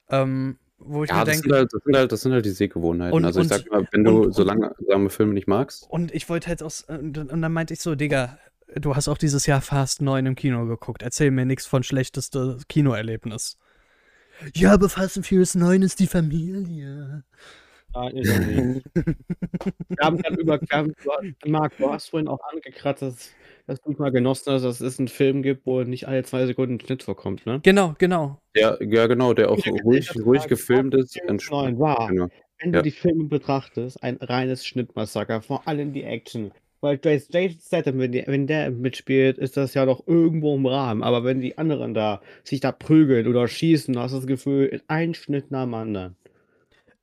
Speaker 1: Ähm, wo ich
Speaker 2: Ja,
Speaker 1: mir
Speaker 2: das
Speaker 1: denke,
Speaker 2: sind, halt, das, sind halt, das sind halt die Sehgewohnheiten.
Speaker 1: Und-
Speaker 2: also ich
Speaker 1: und-
Speaker 2: sag mal, wenn du
Speaker 1: und-
Speaker 2: so langsame Filme nicht magst,
Speaker 1: und ich wollte halt und, dann- und dann meinte ich so, Digga, du hast auch dieses Jahr Fast 9 im Kino geguckt. Erzähl mir nichts von schlechteste Kinoerlebnis. Ja, aber Fast and Furious 9 ist die Familie.
Speaker 4: nein, ist nicht. <laughs> Wir haben dann über, haben, du- Marc, du hast vorhin auch angekratzt, dass, dass du mal genossen hast, dass es einen Film gibt, wo nicht alle zwei Sekunden ein Schnitt vorkommt, ne?
Speaker 1: Genau, genau.
Speaker 2: der, ja genau, der auch
Speaker 4: Ja,
Speaker 2: ruhig, ruhig gefilmt ist.
Speaker 4: Nein,
Speaker 2: entspannt.
Speaker 4: war.
Speaker 2: Genau.
Speaker 4: Wenn
Speaker 2: Ja.
Speaker 4: du die Filme betrachtest, ein reines Schnittmassaker, vor allem die Action. Weil Jason Statham, wenn, die, wenn der mitspielt, ist das ja doch irgendwo im Rahmen. Aber wenn die anderen da sich da prügeln oder schießen, hast du das Gefühl, ein Schnitt nach dem anderen.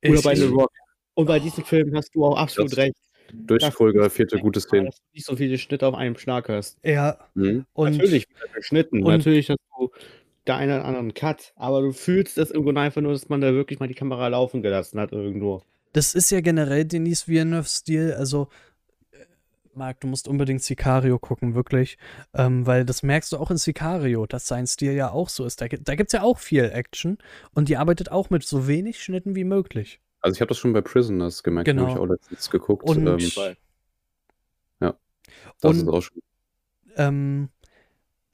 Speaker 4: Oder
Speaker 1: Ich,
Speaker 4: bei The Rock. Und bei diesem Film hast du auch absolut
Speaker 2: Das-
Speaker 4: recht.
Speaker 2: Durchchoreografierte gute Szenen.
Speaker 4: Dass du nicht so viele Schnitte auf einem Schlag hast.
Speaker 1: ja,
Speaker 2: Mhm.
Speaker 1: und
Speaker 4: Natürlich wird er geschnitten.
Speaker 1: und-
Speaker 4: Natürlich hast du der einen oder anderen Cut. Aber du fühlst das Grunde einfach nur, dass man da wirklich mal die Kamera laufen gelassen hat irgendwo.
Speaker 1: das ist ja generell Denis Villeneuve-Stil. Also, Marc, du musst unbedingt Sicario gucken, wirklich. Ähm, weil das merkst du auch in Sicario, dass sein Stil ja auch so ist. Da, da gibt es ja auch viel Action und die arbeitet auch mit so wenig Schnitten wie möglich.
Speaker 2: Also ich habe das schon bei Prisoners gemerkt, den habe ich
Speaker 1: Genau.
Speaker 2: auch letztens geguckt.
Speaker 1: Und-
Speaker 2: ähm, das
Speaker 1: und-
Speaker 2: ist auch schon.
Speaker 1: Ähm,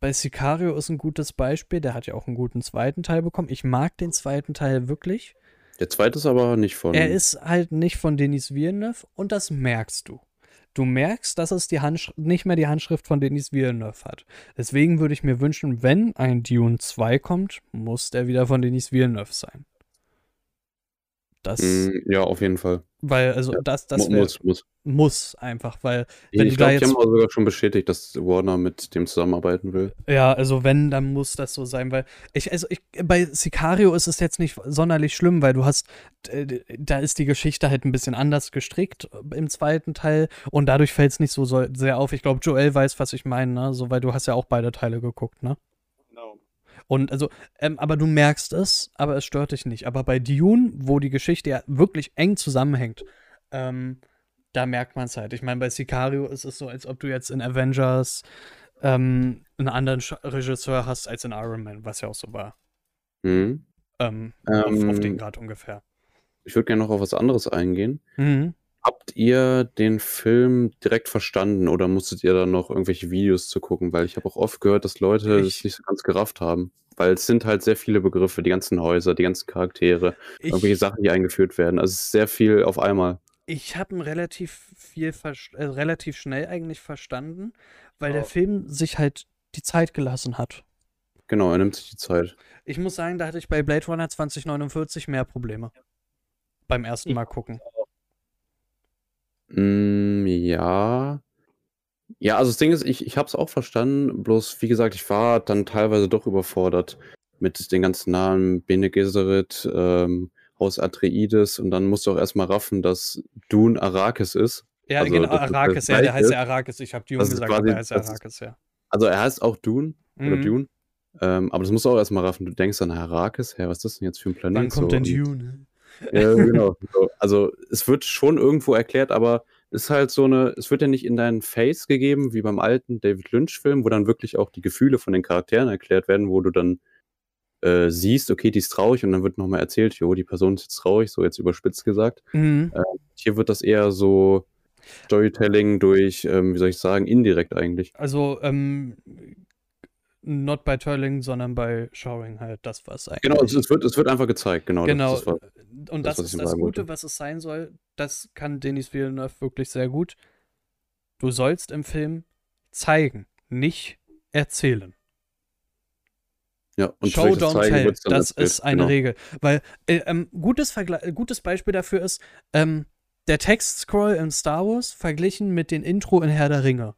Speaker 1: bei Sicario ist ein gutes Beispiel. Der hat ja auch einen guten zweiten Teil bekommen. Ich mag den zweiten Teil wirklich.
Speaker 2: Der zweite ist aber nicht von.
Speaker 1: Er ist halt nicht von Denis Villeneuve und das merkst du. Du merkst, dass es die Handsch nicht mehr die Handschrift von Denis Villeneuve hat. Deswegen würde ich mir wünschen, wenn ein Dune 2 kommt, muss der wieder von Denis Villeneuve sein. Das,
Speaker 2: Mm, ja, auf jeden Fall.
Speaker 1: weil, also
Speaker 2: Ja,
Speaker 1: das, das wär,
Speaker 2: muss, muss.
Speaker 1: muss einfach, weil wenn
Speaker 2: Ich glaube, die haben auch sogar schon bestätigt, dass Warner mit dem zusammenarbeiten will.
Speaker 1: Ja, also wenn, dann muss das so sein, weil ich, also ich, bei Sicario ist es jetzt nicht sonderlich schlimm, weil du hast, äh, da ist die Geschichte halt ein bisschen anders gestrickt im zweiten Teil und dadurch fällt es nicht so, so sehr auf. Ich glaube, Joel weiß, was ich meine, ne? So, weil du hast ja auch beide Teile geguckt, ne? Und also, ähm, aber du merkst es, aber es stört dich nicht. Aber bei Dune, wo die Geschichte ja wirklich eng zusammenhängt, ähm, da merkt man es halt. Ich meine, bei Sicario ist es so, als ob du jetzt in Avengers ähm, einen anderen Regisseur hast als in Iron Man, was ja auch so war.
Speaker 2: Mhm.
Speaker 1: Ähm, auf, auf den
Speaker 2: Ähm,
Speaker 1: Grad ungefähr.
Speaker 2: ich würde gerne noch auf was anderes eingehen.
Speaker 1: Mhm.
Speaker 2: Habt ihr den Film direkt verstanden oder musstet ihr da noch irgendwelche Videos zu gucken? Weil ich habe auch oft gehört, dass Leute
Speaker 1: Ich-
Speaker 2: es nicht so ganz gerafft haben. Weil es sind halt sehr viele Begriffe, die ganzen Häuser, die ganzen Charaktere, irgendwelche
Speaker 1: Ich,
Speaker 2: Sachen, die eingeführt werden. Also es ist sehr viel auf einmal.
Speaker 1: ich habe ihn relativ viel, äh, relativ schnell eigentlich verstanden, weil der
Speaker 4: Ja.
Speaker 1: Film sich halt die Zeit gelassen hat.
Speaker 2: Genau, er nimmt sich die Zeit.
Speaker 1: Ich muss sagen, da hatte ich bei Blade Runner 2049 mehr Probleme. Beim ersten Mal gucken.
Speaker 2: Mm, ja. Ja, also das Ding ist, ich, ich habe es auch verstanden, bloß wie gesagt, ich war dann teilweise doch überfordert mit den ganzen Namen Bene Gesserit, ähm, Haus Atreides und dann musst du auch erstmal raffen, dass Dune Arrakis ist.
Speaker 1: Ja,
Speaker 2: Also,
Speaker 1: genau, Arrakis, ja, der heißt ja. Arrakis. Ich habe Dune
Speaker 2: Das
Speaker 1: gesagt,
Speaker 2: quasi-
Speaker 1: aber er heißt ja Arrakis, ja.
Speaker 2: Also er heißt auch Dune oder
Speaker 1: Mhm.
Speaker 2: Dune. Ähm, aber das musst du auch erstmal raffen. Du denkst an Arrakis, hä, was ist das denn jetzt für ein Planet?
Speaker 1: Wann kommt
Speaker 2: so,
Speaker 1: denn Dune?
Speaker 2: Ja, <laughs> genau. So, also es wird schon irgendwo erklärt, aber ist halt so eine, es wird ja nicht in dein Face gegeben, wie beim alten David Lynch-Film, wo dann wirklich auch die Gefühle von den Charakteren erklärt werden, wo du dann äh, siehst, okay, die ist traurig und dann wird nochmal erzählt, jo, die Person ist jetzt traurig, so jetzt überspitzt gesagt.
Speaker 1: Mhm.
Speaker 2: Hier wird das eher so Storytelling durch, ähm, wie soll ich sagen, indirekt eigentlich.
Speaker 1: Also, ähm, not bei Turling, sondern bei Showing halt, das war's eigentlich.
Speaker 2: Genau, es, es, wird, es wird einfach gezeigt, genau. das-
Speaker 1: Genau.
Speaker 2: Das, war,
Speaker 1: Und
Speaker 2: das,
Speaker 1: das,
Speaker 2: was
Speaker 1: ist das Gute,
Speaker 2: wollte.
Speaker 1: was es sein soll. Das kann Denis Villeneuve wirklich sehr gut. Du sollst im Film zeigen, nicht erzählen.
Speaker 2: ja, und
Speaker 1: Show,
Speaker 2: das
Speaker 1: don't
Speaker 2: Zeigen
Speaker 1: tell. Das
Speaker 2: erzählt,
Speaker 1: ist eine
Speaker 2: genau.
Speaker 1: Regel. Weil, äh, ähm, gutes, Vergle gutes Beispiel dafür ist, ähm, der Text-Scroll in Star Wars verglichen mit den Intro in Herr der Ringe.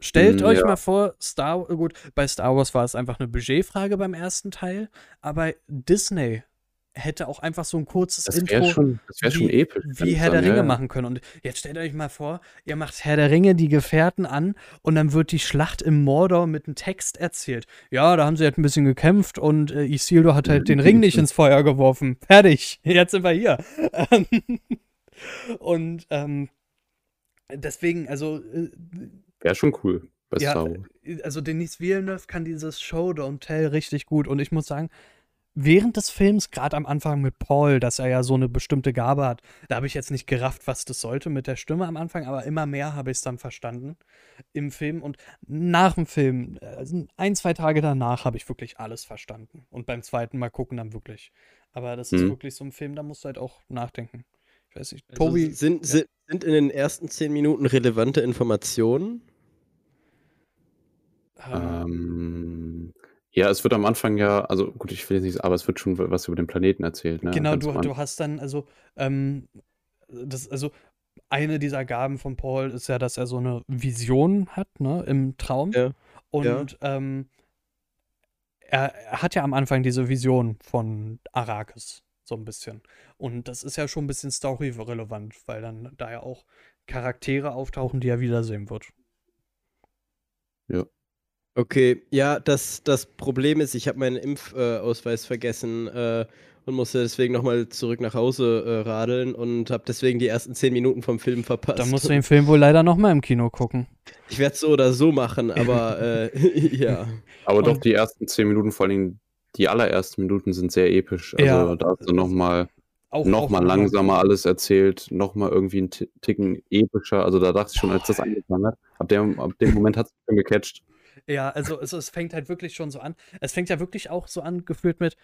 Speaker 1: Stellt
Speaker 2: Mm,
Speaker 1: euch
Speaker 2: ja.
Speaker 1: mal vor, Star gut, bei Star Wars war es einfach eine Budgetfrage beim ersten Teil, aber Disney hätte auch einfach so ein kurzes
Speaker 2: Das
Speaker 1: Intro
Speaker 2: schon, das wär schon
Speaker 1: wie-
Speaker 2: episch.
Speaker 1: wie Herr der Ringe
Speaker 2: ja,
Speaker 1: machen können. Und jetzt stellt euch mal vor, ihr macht Herr der Ringe die Gefährten an und dann wird die Schlacht im Mordor mit einem Text erzählt. Ja, da haben sie halt ein bisschen gekämpft und äh, Isildur hat halt den Ring nicht ins Feuer geworfen. Fertig. <laughs> Jetzt sind wir hier. <laughs> Und ähm, deswegen, also äh,
Speaker 2: Wäre schon cool bei
Speaker 1: ja,
Speaker 2: Star Wars.
Speaker 1: also Denis Villeneuve kann dieses Show Don't Tell richtig gut und ich muss sagen, während des Films, gerade am Anfang mit Paul, dass er ja so eine bestimmte Gabe hat, da habe ich jetzt nicht gerafft, was das sollte mit der Stimme am Anfang, aber immer mehr habe ich es dann verstanden im Film und nach dem Film, also ein, zwei Tage danach habe ich wirklich alles verstanden und beim zweiten Mal gucken dann wirklich. Aber das ist
Speaker 2: Mhm.
Speaker 1: wirklich so ein Film, da musst du halt auch nachdenken. Ich weiß nicht,
Speaker 3: Also
Speaker 1: Tobi.
Speaker 3: sind,
Speaker 1: ja.
Speaker 3: sind, sind in den ersten zehn Minuten relevante Informationen?
Speaker 1: ähm,
Speaker 2: Ähm, ja, es wird am Anfang ja, also gut, ich will jetzt nicht, aber es wird schon was über den Planeten erzählt, ne?
Speaker 1: Genau, du, du hast dann, also, ähm, das, also, eine dieser Gaben von Paul ist ja, dass er so eine Vision hat, ne, im Traum.
Speaker 3: Ja,
Speaker 1: Und ähm, er, er hat ja am Anfang diese Vision von Arrakis, so ein bisschen. Und das ist ja schon ein bisschen story-relevant, weil dann da ja auch Charaktere auftauchen, die er wiedersehen wird.
Speaker 3: Okay, ja, das, das Problem ist, ich habe meinen Impfausweis äh, vergessen äh, und musste deswegen nochmal zurück nach Hause äh, radeln und habe deswegen die ersten zehn Minuten vom Film verpasst.
Speaker 1: Dann musst du <laughs> den Film wohl leider nochmal im Kino gucken.
Speaker 3: ich werde es so oder so machen, aber äh, <laughs> ja.
Speaker 2: Aber doch
Speaker 1: Und-
Speaker 2: die ersten zehn Minuten, vor allem die allerersten Minuten sind sehr episch. Also
Speaker 1: Ja.
Speaker 2: da hast du nochmal
Speaker 1: Auch,
Speaker 2: noch mal langsamer alles erzählt, nochmal irgendwie einen Ti- Ticken epischer. Also da dachte ich schon, als das angefangen hat, ab dem, ab dem Moment hat es mich schon gecatcht.
Speaker 1: Ja, also es, es fängt halt wirklich schon so an. Es fängt ja wirklich auch so an, gefühlt mit.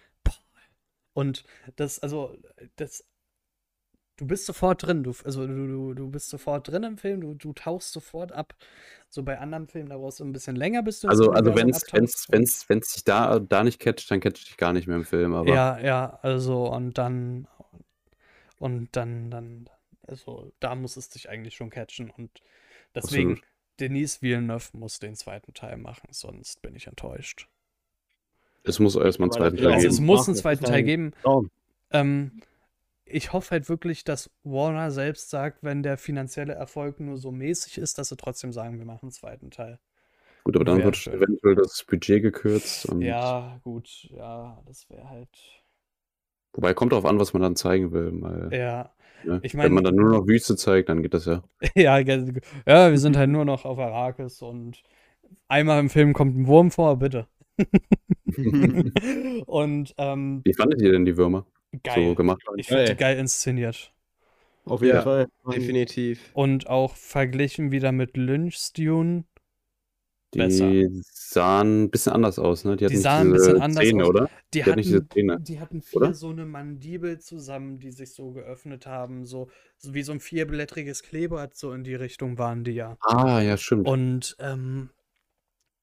Speaker 1: Und das, also, das, du bist sofort drin. Du, also du, du, du bist sofort drin im Film, du, du tauchst sofort ab. So bei anderen Filmen, da brauchst du ein bisschen länger, bis du
Speaker 2: Also, also wenn es wenn's, wenn's, wenn's dich da, da nicht catcht, dann catcht dich gar nicht mehr im Film. Aber
Speaker 1: Ja, ja, also und dann und dann, dann, also da muss es dich eigentlich schon catchen und deswegen,
Speaker 2: Absolut.
Speaker 1: Denise Villeneuve muss den zweiten Teil machen, sonst bin ich enttäuscht.
Speaker 2: es muss erstmal einen zweiten Teil
Speaker 1: Also
Speaker 4: Ja,
Speaker 1: es
Speaker 2: geben.
Speaker 1: muss einen zweiten Teil geben.
Speaker 4: Traum.
Speaker 1: Ähm, ich hoffe halt wirklich, dass Warner selbst sagt, wenn der finanzielle Erfolg nur so mäßig ist, dass sie trotzdem sagen, wir machen einen zweiten Teil.
Speaker 2: Gut, aber dann wird
Speaker 1: schön.
Speaker 2: eventuell das Budget gekürzt.
Speaker 1: Ja, gut, ja, das wäre halt.
Speaker 2: Wobei kommt darauf an, was man dann zeigen will. Weil,
Speaker 1: Ja,
Speaker 2: ne?
Speaker 1: ich
Speaker 2: Wenn
Speaker 1: mein-
Speaker 2: man dann nur noch Wüste zeigt, dann geht das ja. <laughs>
Speaker 1: ja, ja, wir sind halt nur noch auf Arrakis und einmal im Film kommt ein Wurm vor, bitte. <laughs> <laughs> und ähm,
Speaker 2: Wie fandet ihr denn die Würmer
Speaker 1: geil.
Speaker 2: so gemacht?
Speaker 1: Ich finde die
Speaker 4: Geil.
Speaker 1: inszeniert.
Speaker 4: Auf jeden
Speaker 3: Ja,
Speaker 4: Fall.
Speaker 3: Definitiv.
Speaker 1: Und auch verglichen wieder mit Lynch's Dune. besser.
Speaker 2: Die sahen ein bisschen anders aus, ne? Die, hatten
Speaker 1: Die sahen ein bisschen anders
Speaker 2: Zähne,
Speaker 1: aus.
Speaker 2: oder?
Speaker 1: Die
Speaker 2: Die hat nicht diese
Speaker 1: hatten,
Speaker 2: Zähne,
Speaker 1: die hatten vier
Speaker 2: oder?
Speaker 1: so eine Mandibel zusammen, die sich so geöffnet haben, so, so wie so ein vierblättriges Kleeblatt, so in die Richtung waren die ja.
Speaker 2: Ah, ja, stimmt.
Speaker 1: Und ähm,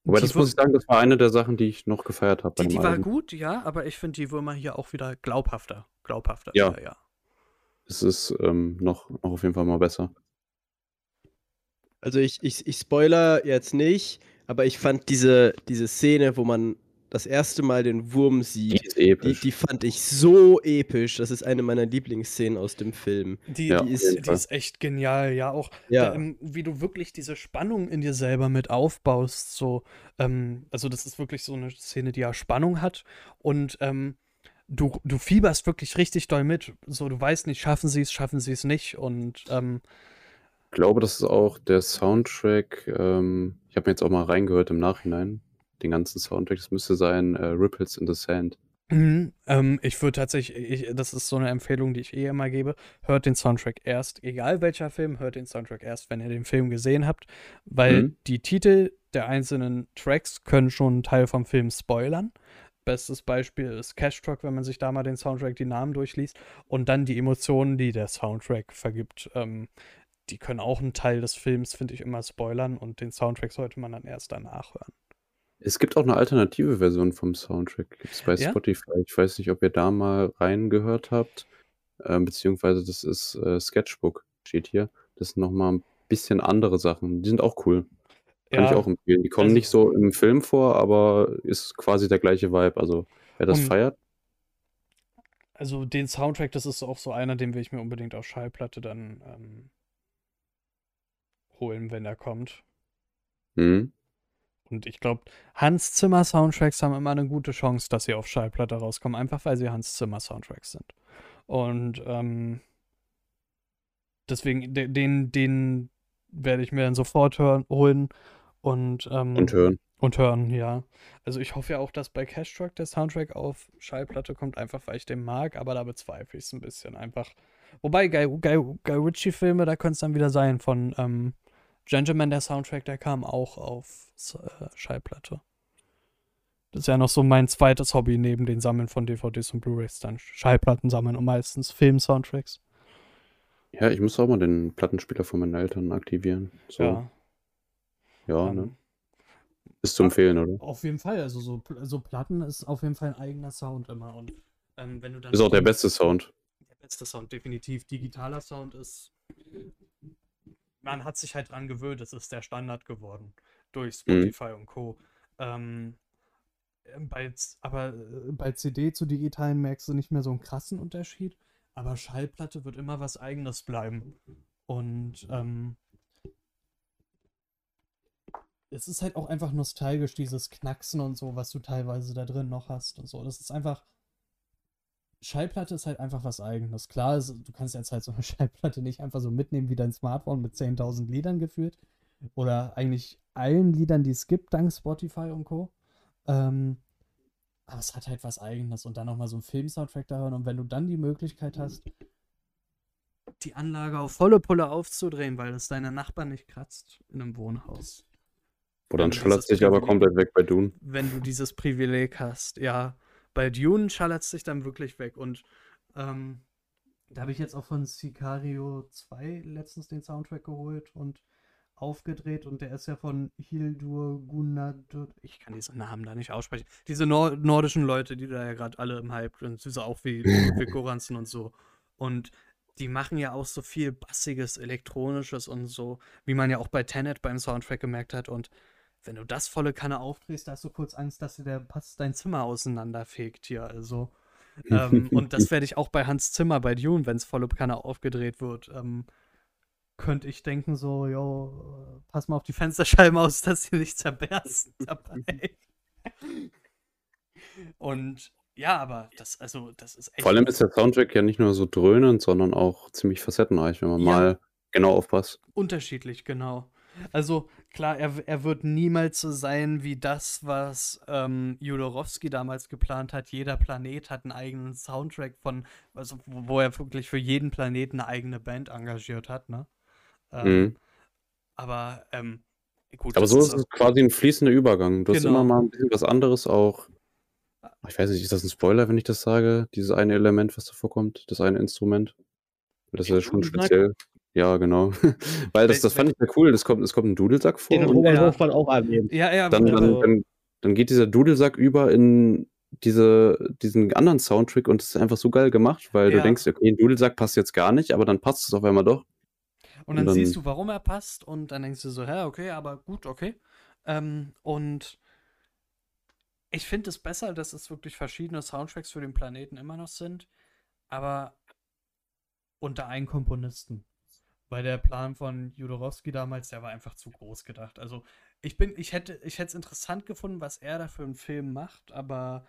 Speaker 2: Wobei,
Speaker 1: die
Speaker 2: das muss ich sagen, das war eine der Sachen, die ich noch gefeiert habe
Speaker 1: die, die war gut, ja, aber ich finde die Würmer hier auch wieder glaubhafter. Glaubhafter
Speaker 2: Ja.
Speaker 1: wieder, ja.
Speaker 2: Es ist ähm, noch, noch auf jeden Fall mal besser.
Speaker 3: Also ich, ich, ich spoiler jetzt nicht, aber ich fand diese, diese Szene, wo man das erste Mal den Wurm
Speaker 2: Die
Speaker 3: sieht,
Speaker 2: ist
Speaker 3: die,
Speaker 2: episch.
Speaker 3: die fand ich so episch. Das ist eine meiner Lieblingsszenen aus dem Film.
Speaker 1: Die,
Speaker 2: Ja,
Speaker 1: die, ist, die ist echt genial, ja, auch
Speaker 3: Ja.
Speaker 1: ähm, wie du wirklich diese Spannung in dir selber mit aufbaust, so, ähm, also das ist wirklich so eine Szene, die ja Spannung hat und ähm, du, du fieberst wirklich richtig doll mit, so, du weißt nicht, schaffen sie es, schaffen sie es nicht und ähm,
Speaker 2: Ich glaube, das ist auch der Soundtrack. Ähm, ich habe mir jetzt auch mal reingehört im Nachhinein. Den ganzen Soundtrack. Das müsste sein äh, Ripples in the Sand.
Speaker 1: Mhm, ähm, ich würde tatsächlich, ich, das ist so eine Empfehlung, die ich eh immer gebe. Hört den Soundtrack erst, egal welcher Film, hört den Soundtrack erst, wenn ihr den Film gesehen habt, weil
Speaker 2: Mhm.
Speaker 1: die Titel der einzelnen Tracks können schon einen Teil vom Film spoilern. Bestes Beispiel ist Cash Truck, wenn man sich da mal den Soundtrack, die Namen durchliest und dann die Emotionen, die der Soundtrack vergibt. Ähm, die können auch einen Teil des Films, finde ich, immer spoilern und den Soundtrack sollte man dann erst danach hören.
Speaker 2: Es gibt auch eine alternative Version vom Soundtrack. Gibt es bei
Speaker 1: Ja?
Speaker 2: Spotify. Ich weiß nicht, ob ihr da mal reingehört habt. Ähm, beziehungsweise das ist äh, Sketchbook, steht hier. Das sind nochmal ein bisschen andere Sachen. Die sind auch cool. Kann ich
Speaker 1: Ja,
Speaker 2: auch empfehlen. Die kommen
Speaker 1: also-
Speaker 2: nicht so im Film vor, aber ist quasi der gleiche Vibe. Also, wer das
Speaker 1: Und-
Speaker 2: feiert,
Speaker 1: Also den Soundtrack, das ist auch so einer, den will ich mir unbedingt auf Schallplatte dann ähm, holen, wenn er kommt.
Speaker 2: hm,
Speaker 1: Und ich glaube, Hans Zimmer Soundtracks haben immer eine gute Chance, dass sie auf Schallplatte rauskommen, einfach weil sie Hans Zimmer Soundtracks sind. Und ähm, deswegen, de- den, den werde ich mir dann sofort hören, holen und, ähm,
Speaker 2: und hören.
Speaker 1: und hören, ja. Also ich hoffe ja auch, dass bei Cash Truck der Soundtrack auf Schallplatte kommt, einfach weil ich den mag, aber da bezweifle ich es ein bisschen einfach. Wobei, Guy, Guy, Guy Ritchie-Filme, da könnte es dann wieder sein. Von ähm, Gentleman, der Soundtrack, der kam auch auf äh, Schallplatte. Das ist ja noch so mein zweites Hobby neben den Sammeln von DVDs und Blu-rays, dann Schallplatten sammeln und meistens Film-Soundtracks.
Speaker 2: Ja, ich muss auch mal den Plattenspieler von meinen Eltern aktivieren. So,
Speaker 1: Ja.
Speaker 2: ja,
Speaker 1: ähm,
Speaker 2: ne? Ist zu empfehlen, oder?
Speaker 1: Auf jeden Fall, also so, so Platten ist auf jeden Fall ein eigener Sound immer. Und ähm, wenn du dann
Speaker 2: Ist auch der beste Sound.
Speaker 1: Der beste Sound, definitiv. Digitaler Sound ist. Man hat sich halt dran gewöhnt, es ist der Standard geworden. Durch
Speaker 2: Mhm.
Speaker 1: Spotify und Co. Ähm, bei, Z- aber äh, bei CD zu digitalen merkst du nicht mehr so einen krassen Unterschied. Aber Schallplatte wird immer was Eigenes bleiben. Und ähm, es ist halt auch einfach nostalgisch, dieses Knacksen und so, was du teilweise da drin noch hast und so. Das ist einfach. Schallplatte ist halt einfach was Eigenes. Klar, also, du kannst jetzt halt so eine <laughs> Schallplatte nicht einfach so mitnehmen wie dein Smartphone mit 10.000 Liedern geführt. Oder eigentlich allen Liedern, die es gibt, dank Spotify und Co. Ähm, aber es hat halt was Eigenes. Und dann nochmal so einen Film-Soundtrack da hören. Und wenn du dann die Möglichkeit hast, die Anlage auf volle Pulle aufzudrehen, weil es deine Nachbarn nicht kratzt in einem Wohnhaus.
Speaker 2: Wo dann schallert sich aber komplett weg bei Dune.
Speaker 1: wenn du dieses Privileg hast. Ja, bei Dune schallert es sich dann wirklich weg. Und ähm, Da habe ich jetzt auch von Sicario 2 letztens den Soundtrack geholt und aufgedreht und der ist ja von Hildur Gunnadur. Ich kann diesen Namen da nicht aussprechen. Diese Nor nordischen Leute, die da ja gerade alle im Hype sind, so auch wie <laughs> Ludwig Goranson und so. Und die machen ja auch so viel bassiges, elektronisches und so, wie man ja auch bei Tenet beim Soundtrack gemerkt hat. Und wenn du das volle Kanne aufdrehst, da hast du kurz Angst, dass dir der Pass dein Zimmer auseinanderfegt hier. Also. ähm, <laughs> und das werde ich auch bei Hans Zimmer bei Dune, wenn es volle Kanne aufgedreht wird, ähm, könnte ich denken, so, jo, pass mal auf die Fensterscheiben aus, <laughs> dass sie nicht zerbersten <laughs> dabei. Und ja, aber das, also, das ist echt.
Speaker 2: Vor allem ist der Soundtrack ja nicht nur so dröhnend, sondern auch ziemlich facettenreich, wenn man
Speaker 1: Ja.
Speaker 2: mal genau aufpasst.
Speaker 1: Unterschiedlich, genau. Also klar, er, er wird niemals so sein wie das, was ähm, Jodorowsky damals geplant hat. Jeder Planet hat einen eigenen Soundtrack von, also wo er wirklich für jeden Planeten eine eigene Band engagiert hat, ne? Ähm,
Speaker 2: Mhm.
Speaker 1: Aber ähm, gut,
Speaker 2: Aber so
Speaker 1: ist
Speaker 2: es quasi ein fließender Übergang. Du hast
Speaker 1: Genau.
Speaker 2: immer mal ein bisschen was anderes auch. Ich weiß nicht, ist das ein Spoiler, wenn ich das sage? Dieses eine Element, was da vorkommt, das eine Instrument. Das ist ja schon speziell. Ja, genau. <laughs> Weil das, das fand ich sehr cool. Es kommt, es kommt ein Dudelsack vor.
Speaker 4: Den Robert
Speaker 1: Ja.
Speaker 4: Hofmann auch erwähnt.
Speaker 1: Ja, ja,
Speaker 2: dann,
Speaker 1: aber-
Speaker 2: dann, dann, dann geht dieser Dudelsack über in diese, diesen anderen Soundtrack und es ist einfach so geil gemacht, weil
Speaker 1: Ja.
Speaker 2: du denkst, okay, ein Dudelsack passt jetzt gar nicht, aber dann passt es auf einmal doch.
Speaker 1: Und dann,
Speaker 2: Und dann-
Speaker 1: siehst du, warum er passt, und dann denkst du so, hä, okay, aber gut, okay. Ähm, und ich finde es besser, dass es wirklich verschiedene Soundtracks für den Planeten immer noch sind, aber unter einen Komponisten. Weil der Plan von Jodorowsky damals, der war einfach zu groß gedacht. Also ich bin, ich hätte, ich hätte es interessant gefunden, was er da für einen Film macht, aber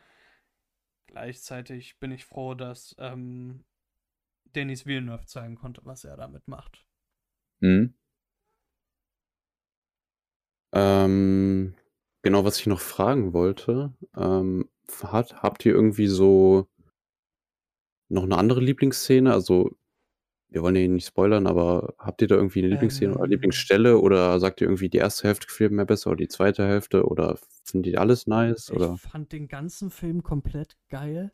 Speaker 1: gleichzeitig bin ich froh, dass ähm, Denis Villeneuve zeigen konnte, was er damit macht.
Speaker 2: Mhm. Ähm, genau, was ich noch fragen wollte, ähm, hat, habt ihr irgendwie so noch eine andere Lieblingsszene? Also, wir wollen ja nicht spoilern, aber habt ihr da irgendwie eine Lieblingsszene oder
Speaker 1: Ähm.
Speaker 2: Lieblingsstelle oder sagt ihr irgendwie die erste Hälfte gefällt mir besser oder die zweite Hälfte oder findet ihr alles nice oder?
Speaker 1: Ich fand den ganzen Film komplett geil.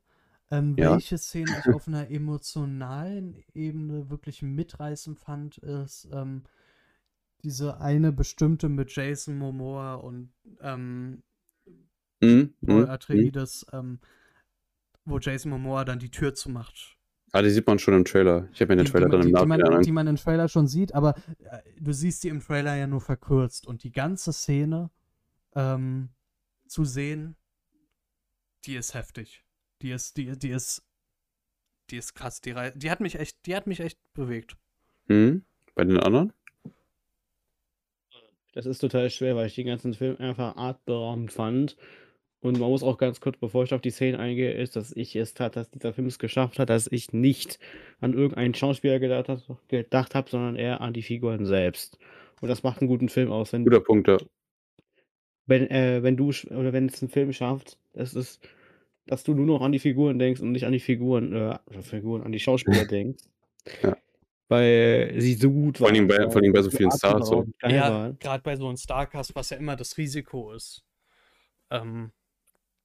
Speaker 1: Ähm,
Speaker 2: Ja.
Speaker 1: Welche Szene ich auf <laughs> einer emotionalen Ebene wirklich mitreißend fand, ist ähm, diese eine bestimmte mit Jason Momoa und ähm,
Speaker 2: mhm, mhm.
Speaker 1: Atreides, ähm, wo Jason Momoa dann die Tür zumacht.
Speaker 2: Ah, die sieht man schon im Trailer. Ich habe mir den
Speaker 1: Die,
Speaker 2: Trailer
Speaker 1: die,
Speaker 2: dann
Speaker 1: die,
Speaker 2: im
Speaker 1: die,
Speaker 2: Nachhinein
Speaker 1: man, die man im Trailer schon sieht, aber äh, du siehst die im Trailer ja nur verkürzt. Und die ganze Szene ähm, zu sehen, die ist heftig. Die ist, die, die ist, die ist krass. Die, die hat mich echt, die hat mich echt bewegt.
Speaker 2: Mhm. Bei den anderen?
Speaker 4: Das ist total schwer, weil ich den ganzen Film einfach atemberaubend fand. Und man muss auch ganz kurz, bevor ich auf die Szene eingehe, ist, dass ich es tat, dass dieser Film es geschafft hat, dass ich nicht an irgendeinen Schauspieler gedacht habe, gedacht hab, sondern eher an die Figuren selbst. Und das macht einen guten Film aus. Wenn,
Speaker 2: Guter Punkt, ja.
Speaker 4: wenn, äh, wenn du oder wenn es einen Film schafft, das ist, dass du nur noch an die Figuren denkst und nicht an die Figuren, äh, Figuren, an die Schauspieler <laughs> denkst.
Speaker 2: Ja.
Speaker 4: Weil sie so gut
Speaker 2: Vor allem bei- vor allem bei so vielen Stars so.
Speaker 1: Ja,
Speaker 4: waren.
Speaker 1: gerade bei so einem Starcast, was ja immer das Risiko ist. Ähm,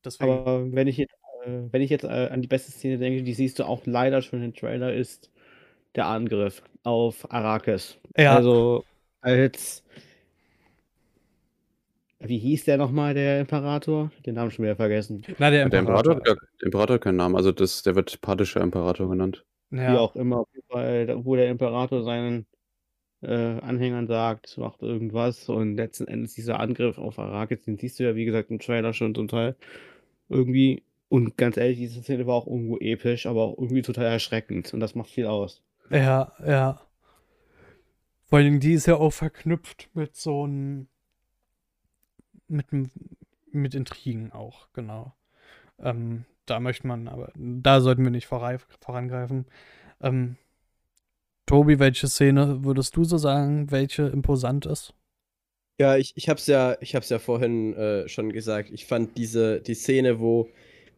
Speaker 1: deswegen.
Speaker 4: Aber wenn ich jetzt, äh, wenn ich jetzt äh, an die beste Szene denke, die siehst du auch leider schon im Trailer, ist der Angriff auf Arrakis.
Speaker 1: Ja.
Speaker 4: Also als wie hieß der nochmal, der Imperator? Den Namen schon wieder vergessen.
Speaker 1: Na, der
Speaker 2: Der Imperator,
Speaker 1: Imperator.
Speaker 2: hat gar- der Imperator hat keinen Namen, also das, der wird parthischer Imperator genannt.
Speaker 4: Wie
Speaker 1: Ja.
Speaker 4: auch immer, wo der Imperator seinen äh, Anhängern sagt, macht irgendwas und letzten Endes dieser Angriff auf Arrakis, den siehst du ja, wie gesagt, im Trailer schon zum Teil irgendwie. Und ganz ehrlich, diese Szene war auch irgendwo episch, aber auch irgendwie total erschreckend und das macht viel aus.
Speaker 1: Ja, ja. Vor allem, die ist ja auch verknüpft mit so einem. Mit, mit Intrigen auch, genau. Ähm, da möchte man, aber da sollten wir nicht vorangreifen. Ähm, Tobi, welche Szene würdest du so sagen, welche imposant ist?
Speaker 3: Ja, ich, ich hab's ja, ich hab's ja vorhin äh, schon gesagt. Ich fand diese, die Szene, wo,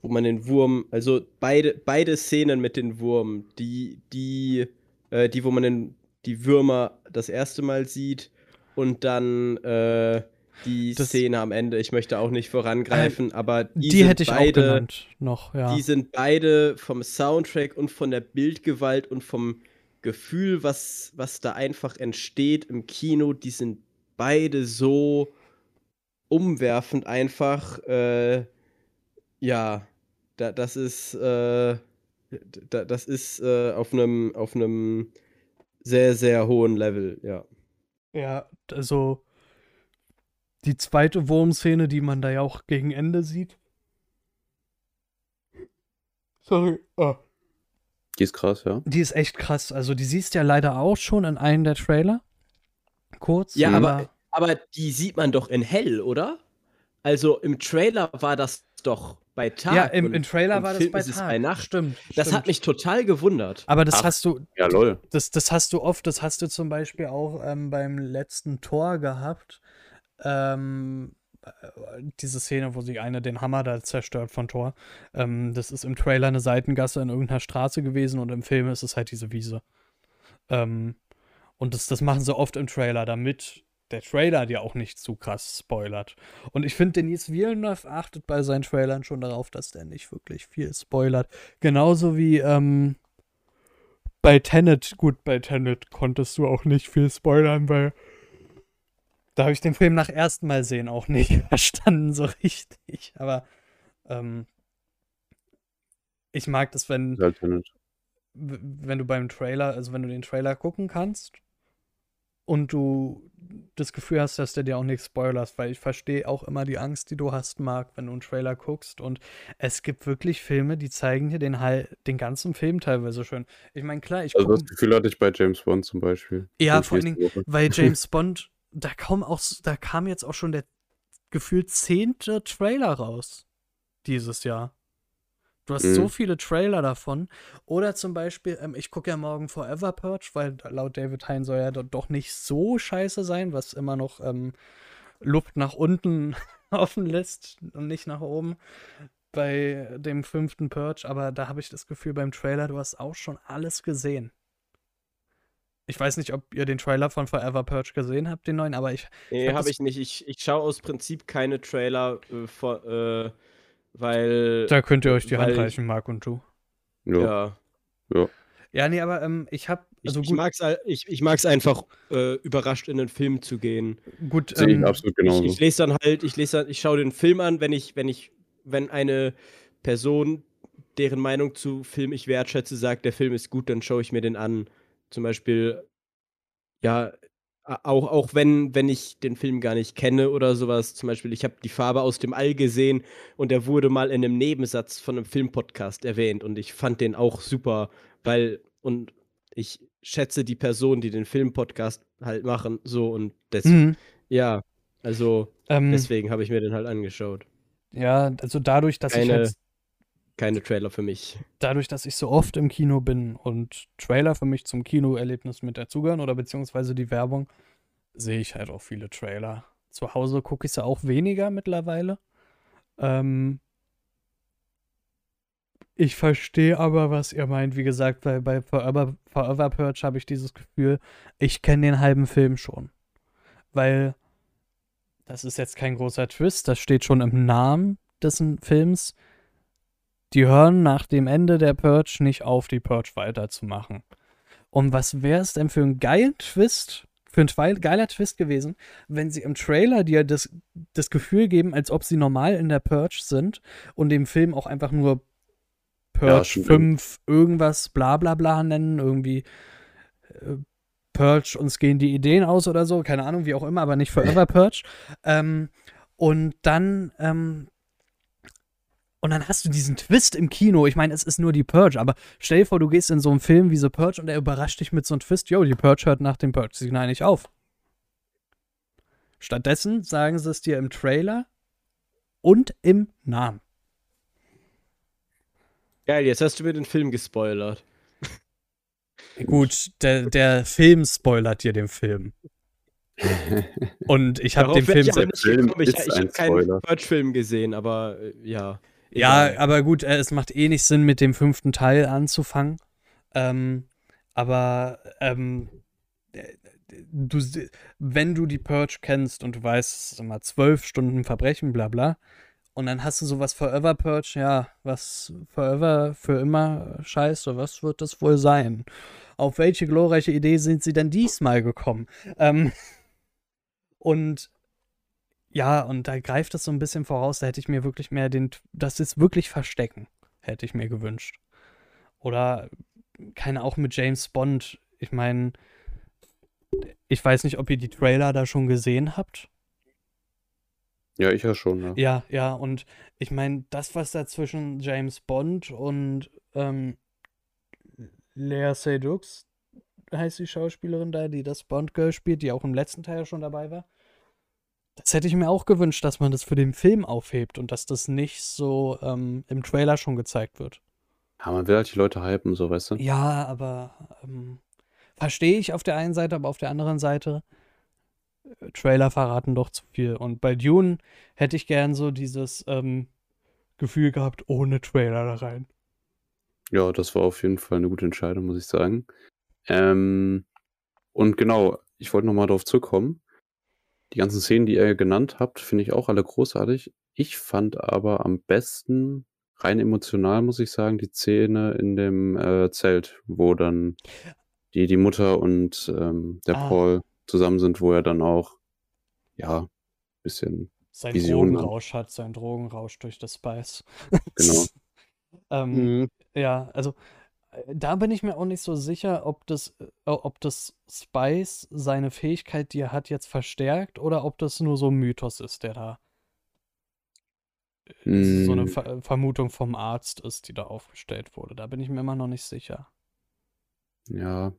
Speaker 3: wo man den Wurm, also beide, beide Szenen mit den Wurm, die, die, äh, die, wo man den, die Würmer das erste Mal sieht und dann, äh, die
Speaker 1: Das-
Speaker 3: Szene am Ende. Ich möchte auch nicht vorangreifen, aber die,
Speaker 1: Die, hätte ich auch
Speaker 3: beide,
Speaker 1: genannt noch, ja.
Speaker 3: Die sind beide vom Soundtrack und von der Bildgewalt und vom Gefühl, was, was da einfach entsteht im Kino, die sind beide so umwerfend einfach. Äh, ja, da, das ist, äh, da, das ist äh, auf einem auf einem sehr, sehr hohen Level, ja.
Speaker 1: Ja, also die zweite Wurmszene, die man da ja auch gegen Ende sieht. Sorry. Ah.
Speaker 2: Die ist krass, ja.
Speaker 1: Die ist echt krass. Also die siehst du ja leider auch schon in einem der Trailer. Kurz.
Speaker 3: Ja, aber, aber die sieht man doch in hell, oder? Also im Trailer war das doch bei Tag.
Speaker 1: ja, im, im Trailer
Speaker 3: im
Speaker 1: war das
Speaker 3: Film
Speaker 1: bei
Speaker 3: ist es
Speaker 1: Tag.
Speaker 3: bei Nacht.
Speaker 1: Stimmt.
Speaker 3: Das
Speaker 1: stimmt.
Speaker 3: hat mich total gewundert.
Speaker 1: Aber das
Speaker 2: Ach.
Speaker 1: hast du,
Speaker 2: Ja, lol.
Speaker 1: das, das hast du oft, das hast du zum Beispiel auch ähm, beim letzten Tor gehabt. Ähm, äh, diese Szene, wo sie eine den Hammer da zerstört von Tor. Ähm, das ist im Trailer eine Seitengasse in irgendeiner Straße gewesen und im Film ist es halt diese Wiese. Ähm, und das, das machen sie oft im Trailer, damit der Trailer dir auch nicht zu krass spoilert. Und ich finde, Denis Villeneuve achtet bei seinen Trailern schon darauf, dass der nicht wirklich viel spoilert. Genauso wie ähm, bei Tenet, gut, bei Tenet konntest du auch nicht viel spoilern, weil da habe ich den Film nach ersten Mal sehen auch nicht <laughs> verstanden so richtig. Aber ähm, ich mag das, wenn, w- wenn du beim Trailer, also wenn du den Trailer gucken kannst und du das Gefühl hast, dass der dir auch nichts spoilerst, weil ich verstehe auch immer die Angst, die du hast, Marc, wenn du einen Trailer guckst. Und es gibt wirklich Filme, die zeigen dir den, den ganzen Film teilweise schön. Ich meine, klar, ich
Speaker 2: Also das Gefühl hatte ich bei James Bond zum Beispiel.
Speaker 1: Ja, vor allen Dingen, weil <laughs> James Bond, da kaum auch, da kam jetzt auch schon der gefühlt zehnte Trailer raus dieses Jahr. Du hast
Speaker 2: Mhm.
Speaker 1: so viele Trailer davon. Oder zum Beispiel, ähm, ich gucke ja morgen Forever Purge, weil laut David Hein soll ja do- doch nicht so scheiße sein, was immer noch ähm, Luft nach unten <laughs> offen lässt und nicht nach oben bei dem fünften Purge. Aber da habe ich das Gefühl beim Trailer, du hast auch schon alles gesehen. Ich weiß nicht, ob ihr den Trailer von Forever Purge gesehen habt, den neuen, aber ich.
Speaker 3: Nee,
Speaker 1: hab
Speaker 3: habe ich nicht. Ich, ich schaue aus Prinzip keine Trailer, äh, vor, äh, weil.
Speaker 1: Da könnt ihr euch die Hand
Speaker 3: weil-
Speaker 1: reichen, Marc und du.
Speaker 2: Ja.
Speaker 3: ja.
Speaker 1: Ja, nee, aber ähm, ich habe.
Speaker 3: Ich,
Speaker 1: Also
Speaker 3: ich
Speaker 1: gut,
Speaker 3: mag es ich, ich mag's einfach, äh, überrascht in den Film zu gehen.
Speaker 1: gut
Speaker 2: Sehe ich
Speaker 1: ähm,
Speaker 2: absolut
Speaker 3: Ich,
Speaker 2: genauso.
Speaker 3: ich lese dann halt, ich lese dann, ich schaue den Film an, wenn ich, wenn ich, wenn eine Person, deren Meinung zu Film ich wertschätze, sagt, der Film ist gut, dann schaue ich mir den an. Zum Beispiel, ja, auch, auch wenn, wenn ich den Film gar nicht kenne oder sowas. Zum Beispiel, ich habe die Farbe aus dem All gesehen und der wurde mal in einem Nebensatz von einem Filmpodcast erwähnt und ich fand den auch super, weil, und ich schätze die Person, die den Filmpodcast halt machen, so und deswegen,
Speaker 1: mhm,
Speaker 3: ja, also
Speaker 1: ähm,
Speaker 3: deswegen habe ich mir den halt angeschaut.
Speaker 1: ja, also dadurch, dass ich
Speaker 3: Keine-
Speaker 1: halt,
Speaker 3: Keine Trailer für mich.
Speaker 1: dadurch, dass ich so oft im Kino bin und Trailer für mich zum Kinoerlebnis mit dazugehören oder beziehungsweise die Werbung, sehe ich halt auch viele Trailer. Zu Hause gucke ich sie auch weniger mittlerweile. Ähm, ich verstehe aber, was ihr meint. Wie gesagt, bei, bei Forever, Forever Purge habe ich dieses Gefühl, ich kenne den halben Film schon. Weil das ist jetzt kein großer Twist, das steht schon im Namen des Films. Die hören nach dem Ende der Purge nicht auf, die Purge weiterzumachen. Und was wäre es denn für ein geiler Twist, für ein twi- geiler Twist gewesen, wenn sie im Trailer dir das, das Gefühl geben, als ob sie normal in der Purge sind und dem Film auch einfach nur Purge
Speaker 2: Ja, stimmt.
Speaker 1: 5 irgendwas bla bla bla nennen, irgendwie äh, Purge, uns gehen die Ideen aus oder so, keine Ahnung, wie auch immer, aber nicht Forever <laughs> Purge. Ähm, und dann, ähm, und dann hast du diesen Twist im Kino. Ich meine, es ist nur die Purge, aber stell dir vor, du gehst in so einen Film wie The Purge und er überrascht dich mit so einem Twist. Yo, die Purge hört nach dem Purge-Signal nicht auf. Stattdessen sagen sie es dir im Trailer und im Namen.
Speaker 3: Geil, jetzt hast du mir den Film gespoilert. <laughs>
Speaker 1: Gut, der, der Film spoilert dir den Film. Und ich habe den Film.
Speaker 3: ich. Ich, ich habe keinen. Purge-Film gesehen, aber äh, ja.
Speaker 1: Aber gut, äh, es macht eh nicht Sinn, mit dem fünften Teil anzufangen. Ähm, aber ähm, äh, du, wenn du die Purge kennst und du weißt, es ist immer zwölf Stunden Verbrechen, bla bla, und dann hast du sowas Forever Purge, ja, was Forever für immer scheiße, was wird das wohl sein? Auf welche glorreiche Idee sind sie denn diesmal gekommen? Ähm, <laughs> und ja, und da greift es so ein bisschen voraus, da hätte ich mir wirklich mehr den, das ist wirklich Verstecken, hätte ich mir gewünscht. Oder keine auch mit James Bond. Ich meine, ich weiß nicht, ob ihr die Trailer da schon gesehen habt.
Speaker 2: Ja, ich ja schon, ja.
Speaker 1: Ja, ja, und ich meine, das, was da zwischen James Bond und ähm, Lea Seydoux, heißt die Schauspielerin da, die das Bond-Girl spielt, die auch im letzten Teil schon dabei war. Das hätte ich mir auch gewünscht, dass man das für den Film aufhebt und dass das nicht so ähm, im Trailer schon gezeigt wird.
Speaker 2: Ja, man will halt die Leute hypen, so, weißt du?
Speaker 1: Ja, aber ähm, verstehe ich auf der einen Seite, aber auf der anderen Seite, äh, Trailer verraten doch zu viel. Und bei Dune hätte ich gern so dieses ähm, Gefühl gehabt, ohne Trailer da rein.
Speaker 2: Ja, das war auf jeden Fall eine gute Entscheidung, muss ich sagen. Ähm, und genau, ich wollte nochmal darauf zurückkommen. Die ganzen Szenen, die ihr genannt habt, finde ich auch alle großartig. Ich fand aber am besten, rein emotional, muss ich sagen, die Szene in dem äh, Zelt, wo dann die, die Mutter und ähm, der
Speaker 1: Ah.
Speaker 2: Paul zusammen sind, wo er dann auch, ja, bisschen,
Speaker 1: Sein
Speaker 2: Visionen.
Speaker 1: Drogenrausch hat, sein Drogenrausch durch das Spice.
Speaker 2: genau. <laughs>
Speaker 1: ähm,
Speaker 4: Mhm.
Speaker 1: Ja, also da bin ich mir auch nicht so sicher, ob das, äh, ob das Spice seine Fähigkeit, die er hat, jetzt verstärkt oder ob das nur so ein Mythos ist, der da äh, so eine
Speaker 2: Mm.
Speaker 1: Ver Vermutung vom Arzt ist, die da aufgestellt wurde. Da bin ich mir immer noch nicht sicher.
Speaker 2: Ja.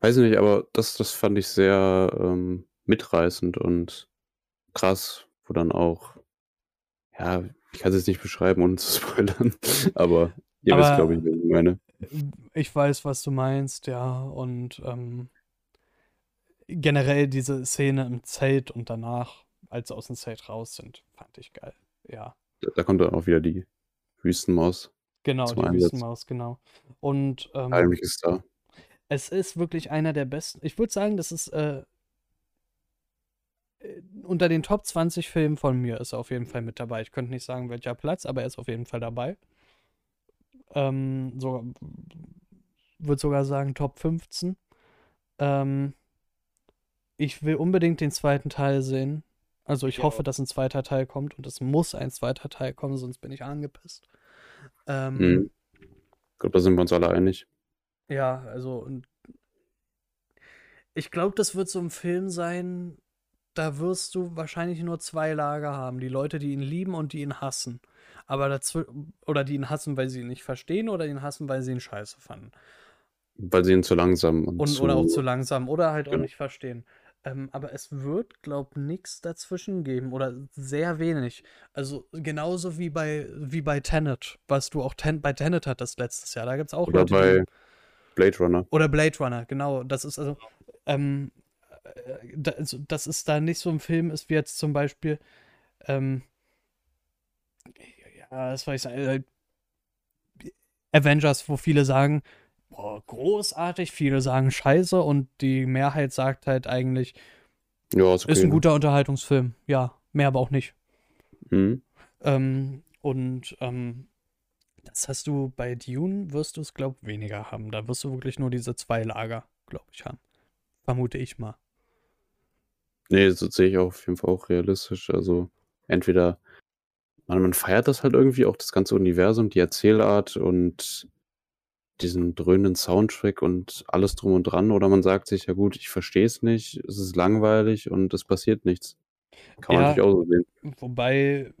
Speaker 2: Weiß ich nicht, aber das, das fand ich sehr ähm, mitreißend und krass, wo dann auch, ja, ich kann es jetzt nicht beschreiben, ohne zu <laughs> spoilern, aber ihr wisst,
Speaker 1: Aber-
Speaker 2: glaube ich, was ich meine.
Speaker 1: Ich weiß, was du meinst, ja, und ähm, generell diese Szene im Zelt und danach, als sie aus dem Zelt raus sind, fand ich geil. Ja.
Speaker 2: Da, da kommt dann auch wieder die Wüstenmaus.
Speaker 1: Genau, die
Speaker 2: Einsatz.
Speaker 1: Wüstenmaus, genau. Und ähm,
Speaker 2: Heimlich ist da.
Speaker 1: es ist wirklich einer der besten. Ich würde sagen, das ist äh, äh, unter den Top 20 Filmen von mir ist er auf jeden Fall mit dabei. Ich könnte nicht sagen, welcher Platz, aber er ist auf jeden Fall dabei. Ähm, so, würde sogar sagen Top 15. Ähm, ich will unbedingt den zweiten Teil sehen. Also ich
Speaker 4: Ja.
Speaker 1: hoffe, dass ein zweiter Teil kommt und es muss ein zweiter Teil kommen, sonst bin ich angepisst. Ähm,
Speaker 2: Mhm. Ich glaube, da sind wir uns alle einig.
Speaker 1: ja, also und ich glaube, das wird so ein Film sein, da wirst du wahrscheinlich nur zwei Lager haben. Die Leute, die ihn lieben und die ihn hassen. Aber dazu, oder die ihn hassen, weil sie ihn nicht verstehen oder ihn hassen, weil sie ihn scheiße fanden.
Speaker 2: Weil sie ihn zu langsam und,
Speaker 1: Und,
Speaker 2: zu,
Speaker 1: oder auch zu langsam oder halt auch
Speaker 2: Genau.
Speaker 1: nicht verstehen. Ähm, aber es wird, glaub nichts dazwischen geben oder sehr wenig. Also genauso wie bei, wie bei Tenet, was du auch ten, bei Tenet hattest letztes Jahr. Da gibt es auch
Speaker 2: Oder
Speaker 1: Leute,
Speaker 2: bei Blade Runner.
Speaker 1: Oder Blade Runner, genau. Das ist also, ähm, äh, da, also, dass es da nicht so ein Film ist wie jetzt zum Beispiel, ähm, ja, das weiß ich äh, Avengers, wo viele sagen, boah, großartig, viele sagen scheiße und die Mehrheit sagt halt eigentlich,
Speaker 2: Ja, ist okay.
Speaker 1: ist ein
Speaker 2: ne?
Speaker 1: guter Unterhaltungsfilm. Ja, mehr aber auch nicht.
Speaker 2: Mhm.
Speaker 1: Ähm, und ähm, das hast du bei Dune, wirst du es, glaub, weniger haben. Da wirst du wirklich nur diese zwei Lager, glaube ich, haben. Vermute ich mal.
Speaker 2: Nee, das sehe ich auch auf jeden Fall auch realistisch. Also entweder man, man feiert das halt irgendwie, auch das ganze Universum, die Erzählart und diesen dröhnenden Soundtrack und alles drum und dran, oder man sagt sich, ja gut, ich verstehe es nicht, es ist langweilig und es passiert nichts. Kann man
Speaker 1: Ja.
Speaker 2: natürlich auch so sehen.
Speaker 1: Wobei,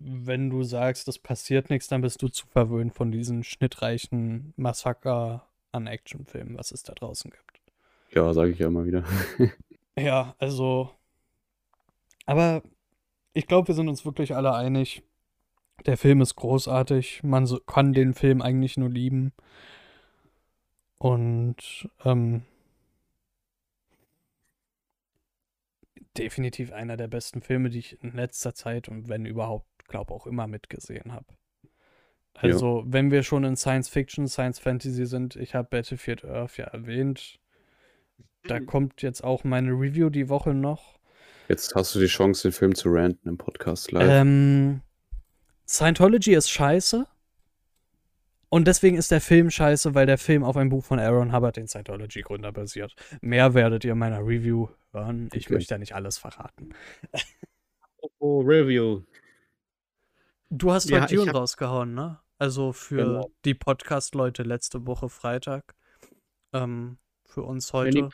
Speaker 1: wenn du sagst, es passiert nichts, dann bist du zu verwöhnt von diesen schnittreichen Massaker an Actionfilmen, was es da draußen gibt.
Speaker 2: Ja, sage ich ja immer wieder. <laughs>
Speaker 1: Ja, also. Aber ich glaube, wir sind uns wirklich alle einig. Der Film ist großartig. Man so, kann den Film eigentlich nur lieben. Und ähm, definitiv einer der besten Filme, die ich in letzter Zeit und wenn überhaupt, glaube auch immer mitgesehen habe. Also, wenn wir schon in Science Fiction, Science Fantasy sind, ich habe Battlefield Earth ja erwähnt. da kommt jetzt auch meine Review die Woche noch.
Speaker 2: Jetzt hast du die Chance, den Film zu ranten im Podcast live.
Speaker 1: Ähm, Scientology ist scheiße. Und deswegen ist der Film scheiße, weil der Film auf einem Buch von Aaron Hubbard, den Scientology-Gründer, basiert. Mehr werdet ihr in meiner Review hören. Ich
Speaker 2: Okay.
Speaker 1: möchte ja nicht alles verraten.
Speaker 4: Oh, Review.
Speaker 1: Du hast
Speaker 4: Ja,
Speaker 1: Dune
Speaker 4: hab-
Speaker 1: rausgehauen, ne? Also für
Speaker 4: Genau.
Speaker 1: die Podcast-Leute letzte Woche Freitag. Ähm, für uns
Speaker 4: Wenn
Speaker 1: heute.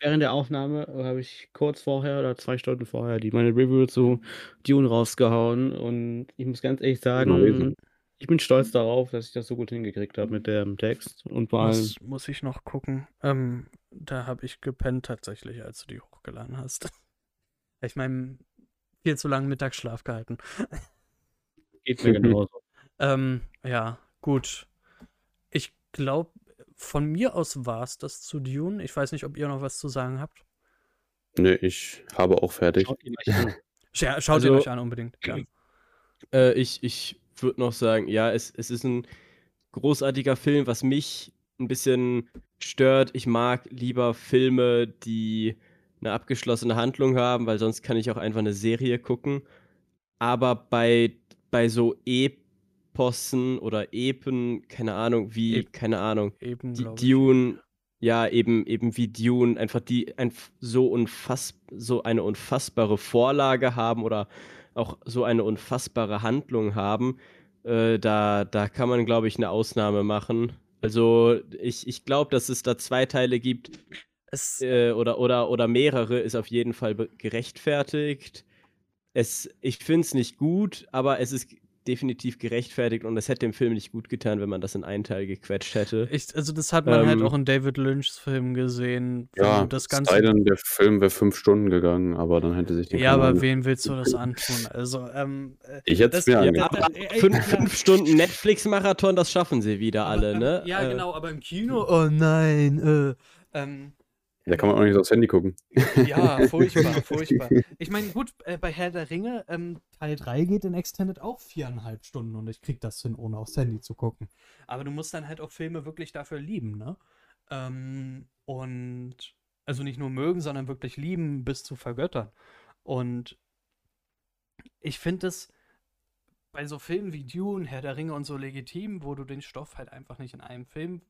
Speaker 4: Während der Aufnahme habe ich kurz vorher oder zwei Stunden vorher die meine Review zu Dune rausgehauen und ich muss ganz ehrlich sagen, ich bin stolz darauf, dass ich das so gut hingekriegt habe mit dem Text und vor allem
Speaker 1: Muss, muss ich noch gucken. Ähm, da habe ich gepennt tatsächlich, als du die hochgeladen hast. <laughs> Ich meine, viel zu lange Mittagsschlaf gehalten.
Speaker 4: geht mir genauso. <laughs>
Speaker 1: Ähm, ja, gut. Ich glaube, von mir aus war es das zu Dune. Ich weiß nicht, ob ihr noch was zu sagen habt.
Speaker 2: Nee, ich habe auch fertig.
Speaker 4: Schaut ihn euch an. <laughs>
Speaker 1: Scha schaut
Speaker 3: Also-
Speaker 1: euch an unbedingt. Ja. <clears throat>
Speaker 3: Äh, ich ich würde noch sagen, ja, es, es ist ein großartiger Film, was mich ein bisschen stört. Ich mag lieber Filme, die eine abgeschlossene Handlung haben, weil sonst kann ich auch einfach eine Serie gucken. Aber bei, bei so Epossen oder Epen, keine Ahnung, wie,
Speaker 1: Ep-
Speaker 3: keine Ahnung,
Speaker 1: Eben,
Speaker 3: die. Dune, ja, eben, eben wie Dune, einfach die ein, so, unfass, so eine unfassbare Vorlage haben oder auch so eine unfassbare Handlung haben, äh, da, da kann man, glaube ich, eine Ausnahme machen. Also ich, ich glaube, dass es da zwei Teile gibt äh, oder, oder, oder mehrere, ist auf jeden Fall gerechtfertigt. Es, ich finde es nicht gut, aber es ist definitiv gerechtfertigt und es hätte dem Film nicht gut getan, wenn man das in einen Teil gequetscht hätte.
Speaker 1: ich, also das hat man halt
Speaker 3: Ähm,
Speaker 1: auch in David Lynchs Film gesehen.
Speaker 2: Ja,
Speaker 1: das
Speaker 2: es
Speaker 1: Ganze
Speaker 2: sei denn, der Film wäre fünf Stunden gegangen, aber dann hätte sich den
Speaker 1: Ja, aber wem willst du das antun? Also, ähm, äh,
Speaker 2: Ich hätte
Speaker 1: das-
Speaker 2: es mir
Speaker 3: Aber
Speaker 1: ey,
Speaker 3: fünf, fünf Stunden Netflix-Marathon, das schaffen sie wieder
Speaker 1: aber,
Speaker 3: alle,
Speaker 1: ähm,
Speaker 3: ne?
Speaker 1: Ja,
Speaker 3: Äh,
Speaker 1: genau, aber im Kino, oh nein, äh, ähm,
Speaker 2: Da kann man auch nicht aufs Handy gucken.
Speaker 1: ja, furchtbar, <laughs> furchtbar. Ich meine, gut, äh, bei Herr der Ringe, ähm, Teil 3 geht in Extended auch viereinhalb Stunden und ich krieg das hin, ohne aufs Handy zu gucken. Aber du musst dann halt auch Filme wirklich dafür lieben, ne? Ähm, und also nicht nur mögen, sondern wirklich lieben bis zu vergöttern. Und ich finde es bei so Filmen wie Dune, Herr der Ringe und so legitim, wo du den Stoff halt einfach nicht in einem Film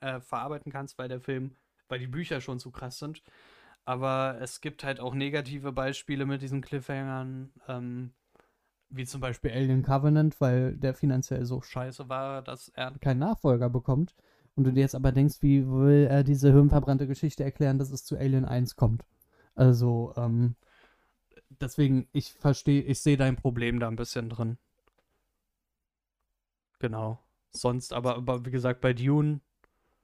Speaker 1: äh, verarbeiten kannst, weil der Film, weil die Bücher schon zu krass sind. Aber es gibt halt auch negative Beispiele mit diesen Cliffhangern, ähm, wie zum Beispiel Alien Covenant, weil der finanziell so scheiße war, dass er keinen Nachfolger bekommt. Und du dir jetzt aber denkst, wie will er diese hirnverbrannte Geschichte erklären, dass es zu Alien 1 kommt? Also, ähm, deswegen, ich verstehe, ich sehe dein Problem da ein bisschen drin. Genau. Sonst aber, aber wie gesagt, bei Dune,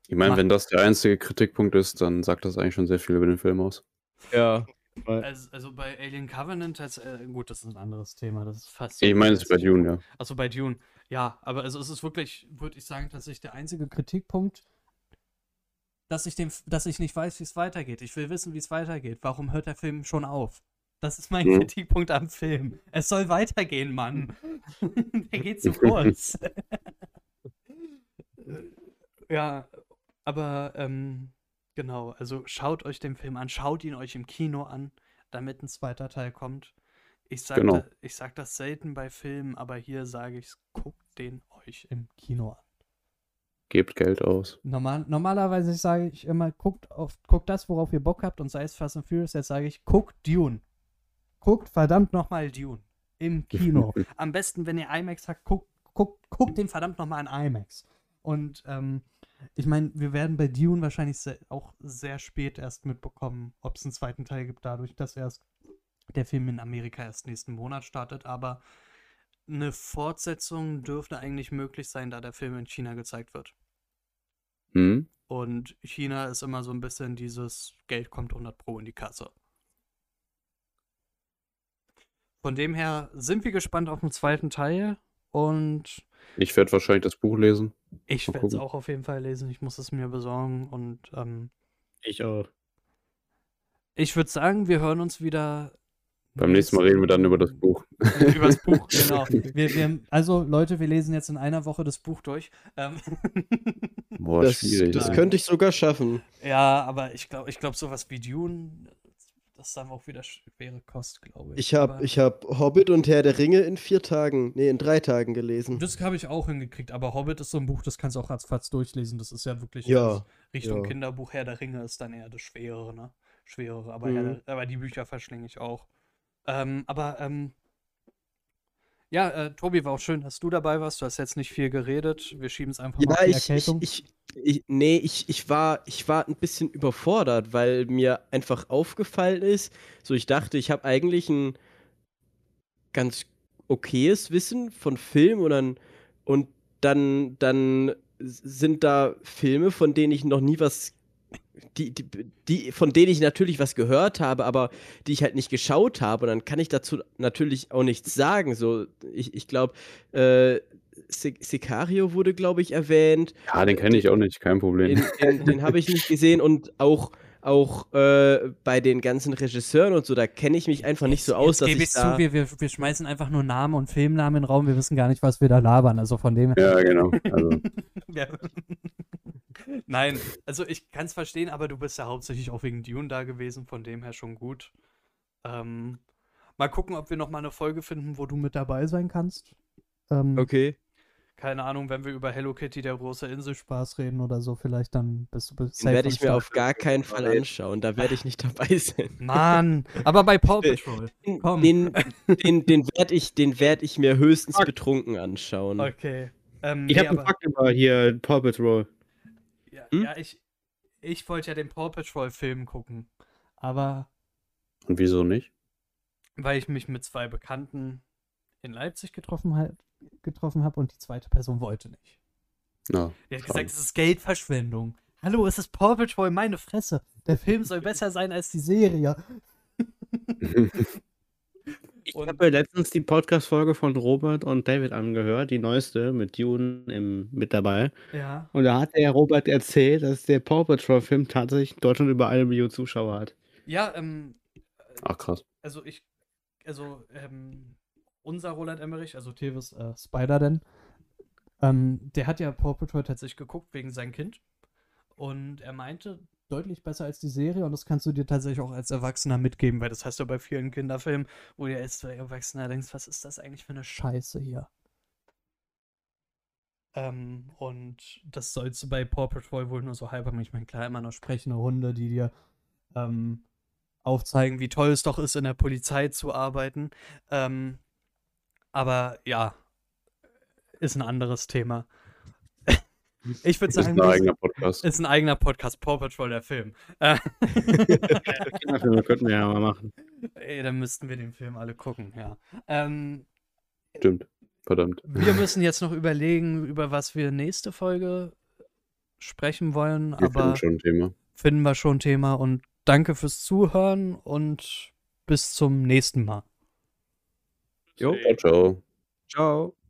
Speaker 2: Ich meine, wenn das der einzige Kritikpunkt ist, dann sagt das eigentlich schon sehr viel über den Film aus.
Speaker 3: ja.
Speaker 1: also, also bei Alien Covenant, das, äh, gut, das ist ein anderes Thema, das ist fast.
Speaker 2: Ich meine es bei Dune, ja.
Speaker 1: Also bei Dune, ja, aber also es ist wirklich, würde ich sagen, tatsächlich der einzige Kritikpunkt, dass ich, dem, dass ich nicht weiß, wie es weitergeht. Ich will wissen, wie es weitergeht. Warum hört der Film schon auf? Das ist mein
Speaker 2: Mhm.
Speaker 1: Kritikpunkt am Film. Es soll weitergehen, Mann. <laughs> der geht zu kurz. <laughs> ja, aber ähm, genau, also schaut euch den Film an, schaut ihn euch im Kino an, damit ein zweiter Teil kommt. Ich sag,
Speaker 2: Genau.
Speaker 1: da, ich sag das selten bei Filmen, aber hier sage ich guckt den euch im Kino an.
Speaker 2: Gebt Geld aus.
Speaker 1: Normal, normalerweise sage ich immer, guckt, auf, guckt das, worauf ihr Bock habt und sei es Fast and Furious, jetzt sage ich, guckt Dune. Guckt verdammt nochmal Dune. Im Kino. <laughs> Am besten, wenn ihr IMAX habt, guckt, guckt, guckt den verdammt nochmal in IMAX. Und ähm, ich meine, wir werden bei Dune wahrscheinlich se auch sehr spät erst mitbekommen, ob es einen zweiten Teil gibt, dadurch, dass erst der Film in Amerika erst nächsten Monat startet. Aber eine Fortsetzung dürfte eigentlich möglich sein, da der Film in China gezeigt wird.
Speaker 2: Hm?
Speaker 1: Und China ist immer so ein bisschen dieses Geld kommt 100 Pro in die Kasse. Von dem her sind wir gespannt auf den zweiten Teil und
Speaker 2: Ich werde wahrscheinlich das Buch lesen.
Speaker 1: ich werde es auch auf jeden Fall lesen. Ich muss es mir besorgen und ähm,
Speaker 4: Ich auch.
Speaker 1: ich würde sagen, wir hören uns wieder
Speaker 2: Beim nächsten Mal reden wir dann über das Buch. <laughs>
Speaker 1: Über das Buch, genau. <laughs> Wir, wir, also, Leute, wir lesen jetzt in einer Woche das Buch durch. Ähm,
Speaker 2: Boah,
Speaker 3: Das,
Speaker 2: schwierig.
Speaker 3: das
Speaker 2: ey.
Speaker 3: könnte ich sogar schaffen.
Speaker 1: ja, aber ich glaube, ich glaub, sowas wie Dune, das ist dann auch wieder schwere Kost, glaube ich.
Speaker 3: Ich habe ich hab Hobbit und Herr der Ringe in vier Tagen, nee, in drei Tagen gelesen.
Speaker 1: Das habe ich auch hingekriegt, aber Hobbit ist so ein Buch, das kannst du auch ratzfatz durchlesen. Das ist ja wirklich
Speaker 3: Ja,
Speaker 1: Richtung
Speaker 3: ja.
Speaker 1: Kinderbuch. Herr der Ringe ist dann eher das Schwerere, ne? Schwerere, aber,
Speaker 3: Mhm.
Speaker 1: Der, aber die Bücher verschlinge ich auch. Ähm, aber, ähm, ja, äh, Tobi, war auch schön, dass du dabei warst. Du hast jetzt nicht viel geredet. Wir schieben es einfach mal auf
Speaker 3: Ja,
Speaker 1: die
Speaker 3: ich, ich,
Speaker 1: Erkältung.
Speaker 3: ich, ich, nee, ich, ich, war, ich war ein bisschen überfordert, weil mir einfach aufgefallen ist, so ich dachte, ich habe eigentlich ein ganz okayes Wissen von Film und dann, und dann, dann sind da Filme, von denen ich noch nie was, die, die, die, von denen ich natürlich was gehört habe, aber die ich halt nicht geschaut habe. Und dann kann ich dazu natürlich auch nichts sagen. So, ich, ich glaube, äh, Si- Sicario wurde, glaube ich, erwähnt.
Speaker 2: Ja, den kenne ich auch nicht, kein Problem.
Speaker 3: Den, den, den habe ich nicht gesehen und auch, auch äh, bei den ganzen Regisseuren und so, da kenne ich mich einfach nicht so aus, dass
Speaker 1: gebe
Speaker 3: ich
Speaker 1: ich
Speaker 3: da...
Speaker 1: zu, wir, wir, wir schmeißen einfach nur Namen und Filmnamen in den Raum. Wir wissen gar nicht, was wir da labern. Also von dem her.
Speaker 2: Ja, genau. Also, <laughs>
Speaker 1: Ja. Nein, also ich kann es verstehen, aber du bist ja hauptsächlich auch wegen Dune da gewesen, von dem her schon gut. Ähm, mal gucken, ob wir noch mal eine Folge finden, wo du mit dabei sein kannst. Ähm,
Speaker 3: Okay.
Speaker 1: Keine Ahnung, wenn wir über Hello Kitty, der große Inselspaß reden oder so, vielleicht dann bist du bist
Speaker 3: Den werde ich mir auf gar keinen Fall anschauen. Da werde ich nicht dabei <laughs> sein.
Speaker 1: Mann, aber bei Paw Patrol. Komm.
Speaker 3: Den, den, den werde ich, den werd ich mir höchstens betrunken anschauen.
Speaker 1: Okay. Ähm,
Speaker 4: Ich
Speaker 1: nee,
Speaker 4: habe einen Fakt über hier Paw Patrol.
Speaker 1: Ja,
Speaker 3: Hm?
Speaker 1: ja ich, ich wollte ja den Paw Patrol-Film gucken. Aber
Speaker 2: und wieso nicht?
Speaker 1: weil ich mich mit zwei Bekannten in Leipzig getroffen, getroffen habe und die zweite Person wollte nicht.
Speaker 2: Ja,
Speaker 1: Die hat gesagt, es ist Geldverschwendung. Hallo, es ist Paw Patrol, meine Fresse. Der Film soll <laughs> besser sein als die Serie. <laughs>
Speaker 4: Ich habe letztens die Podcast-Folge von Robert und David angehört, die neueste mit Dune im, mit dabei.
Speaker 1: Ja.
Speaker 4: Und da hat der Robert erzählt, dass der Paw Patrol-Film tatsächlich in Deutschland über eine Million Zuschauer hat.
Speaker 1: Ja, ähm,
Speaker 2: Ach krass.
Speaker 1: also ich, also, ähm, unser Roland Emmerich, also Tevis äh, Spider denn, ähm, der hat ja Paw Patrol tatsächlich geguckt wegen seinem Kind. Und er meinte, deutlich besser als die Serie und das kannst du dir tatsächlich auch als Erwachsener mitgeben, weil das hast du bei vielen Kinderfilmen, wo du als Erwachsener denkst, was ist das eigentlich für eine Scheiße hier? Ähm, und das sollst du bei Paw Patrol wohl nur so halb haben. Ich meine, klar, immer noch sprechende Hunde, die dir ähm, aufzeigen, wie toll es doch ist, in der Polizei zu arbeiten. Ähm, aber ja, ist ein anderes Thema. Ich würde
Speaker 2: Das ist
Speaker 1: sagen,
Speaker 2: ein eigener Podcast.
Speaker 1: ist ein eigener Podcast, Paw Patrol, der Film. Äh,
Speaker 4: Kinderfilme könnten wir ja mal machen.
Speaker 1: ey, dann müssten wir den Film alle gucken, ja. Ähm,
Speaker 2: Stimmt. Verdammt.
Speaker 1: wir müssen jetzt noch überlegen, über was wir nächste Folge sprechen wollen,
Speaker 2: Wir
Speaker 1: aber
Speaker 2: finden schon ein Thema.
Speaker 1: finden wir schon Thema und danke fürs Zuhören und bis zum nächsten Mal.
Speaker 3: Jo,
Speaker 2: Ciao, ciao.
Speaker 3: ciao.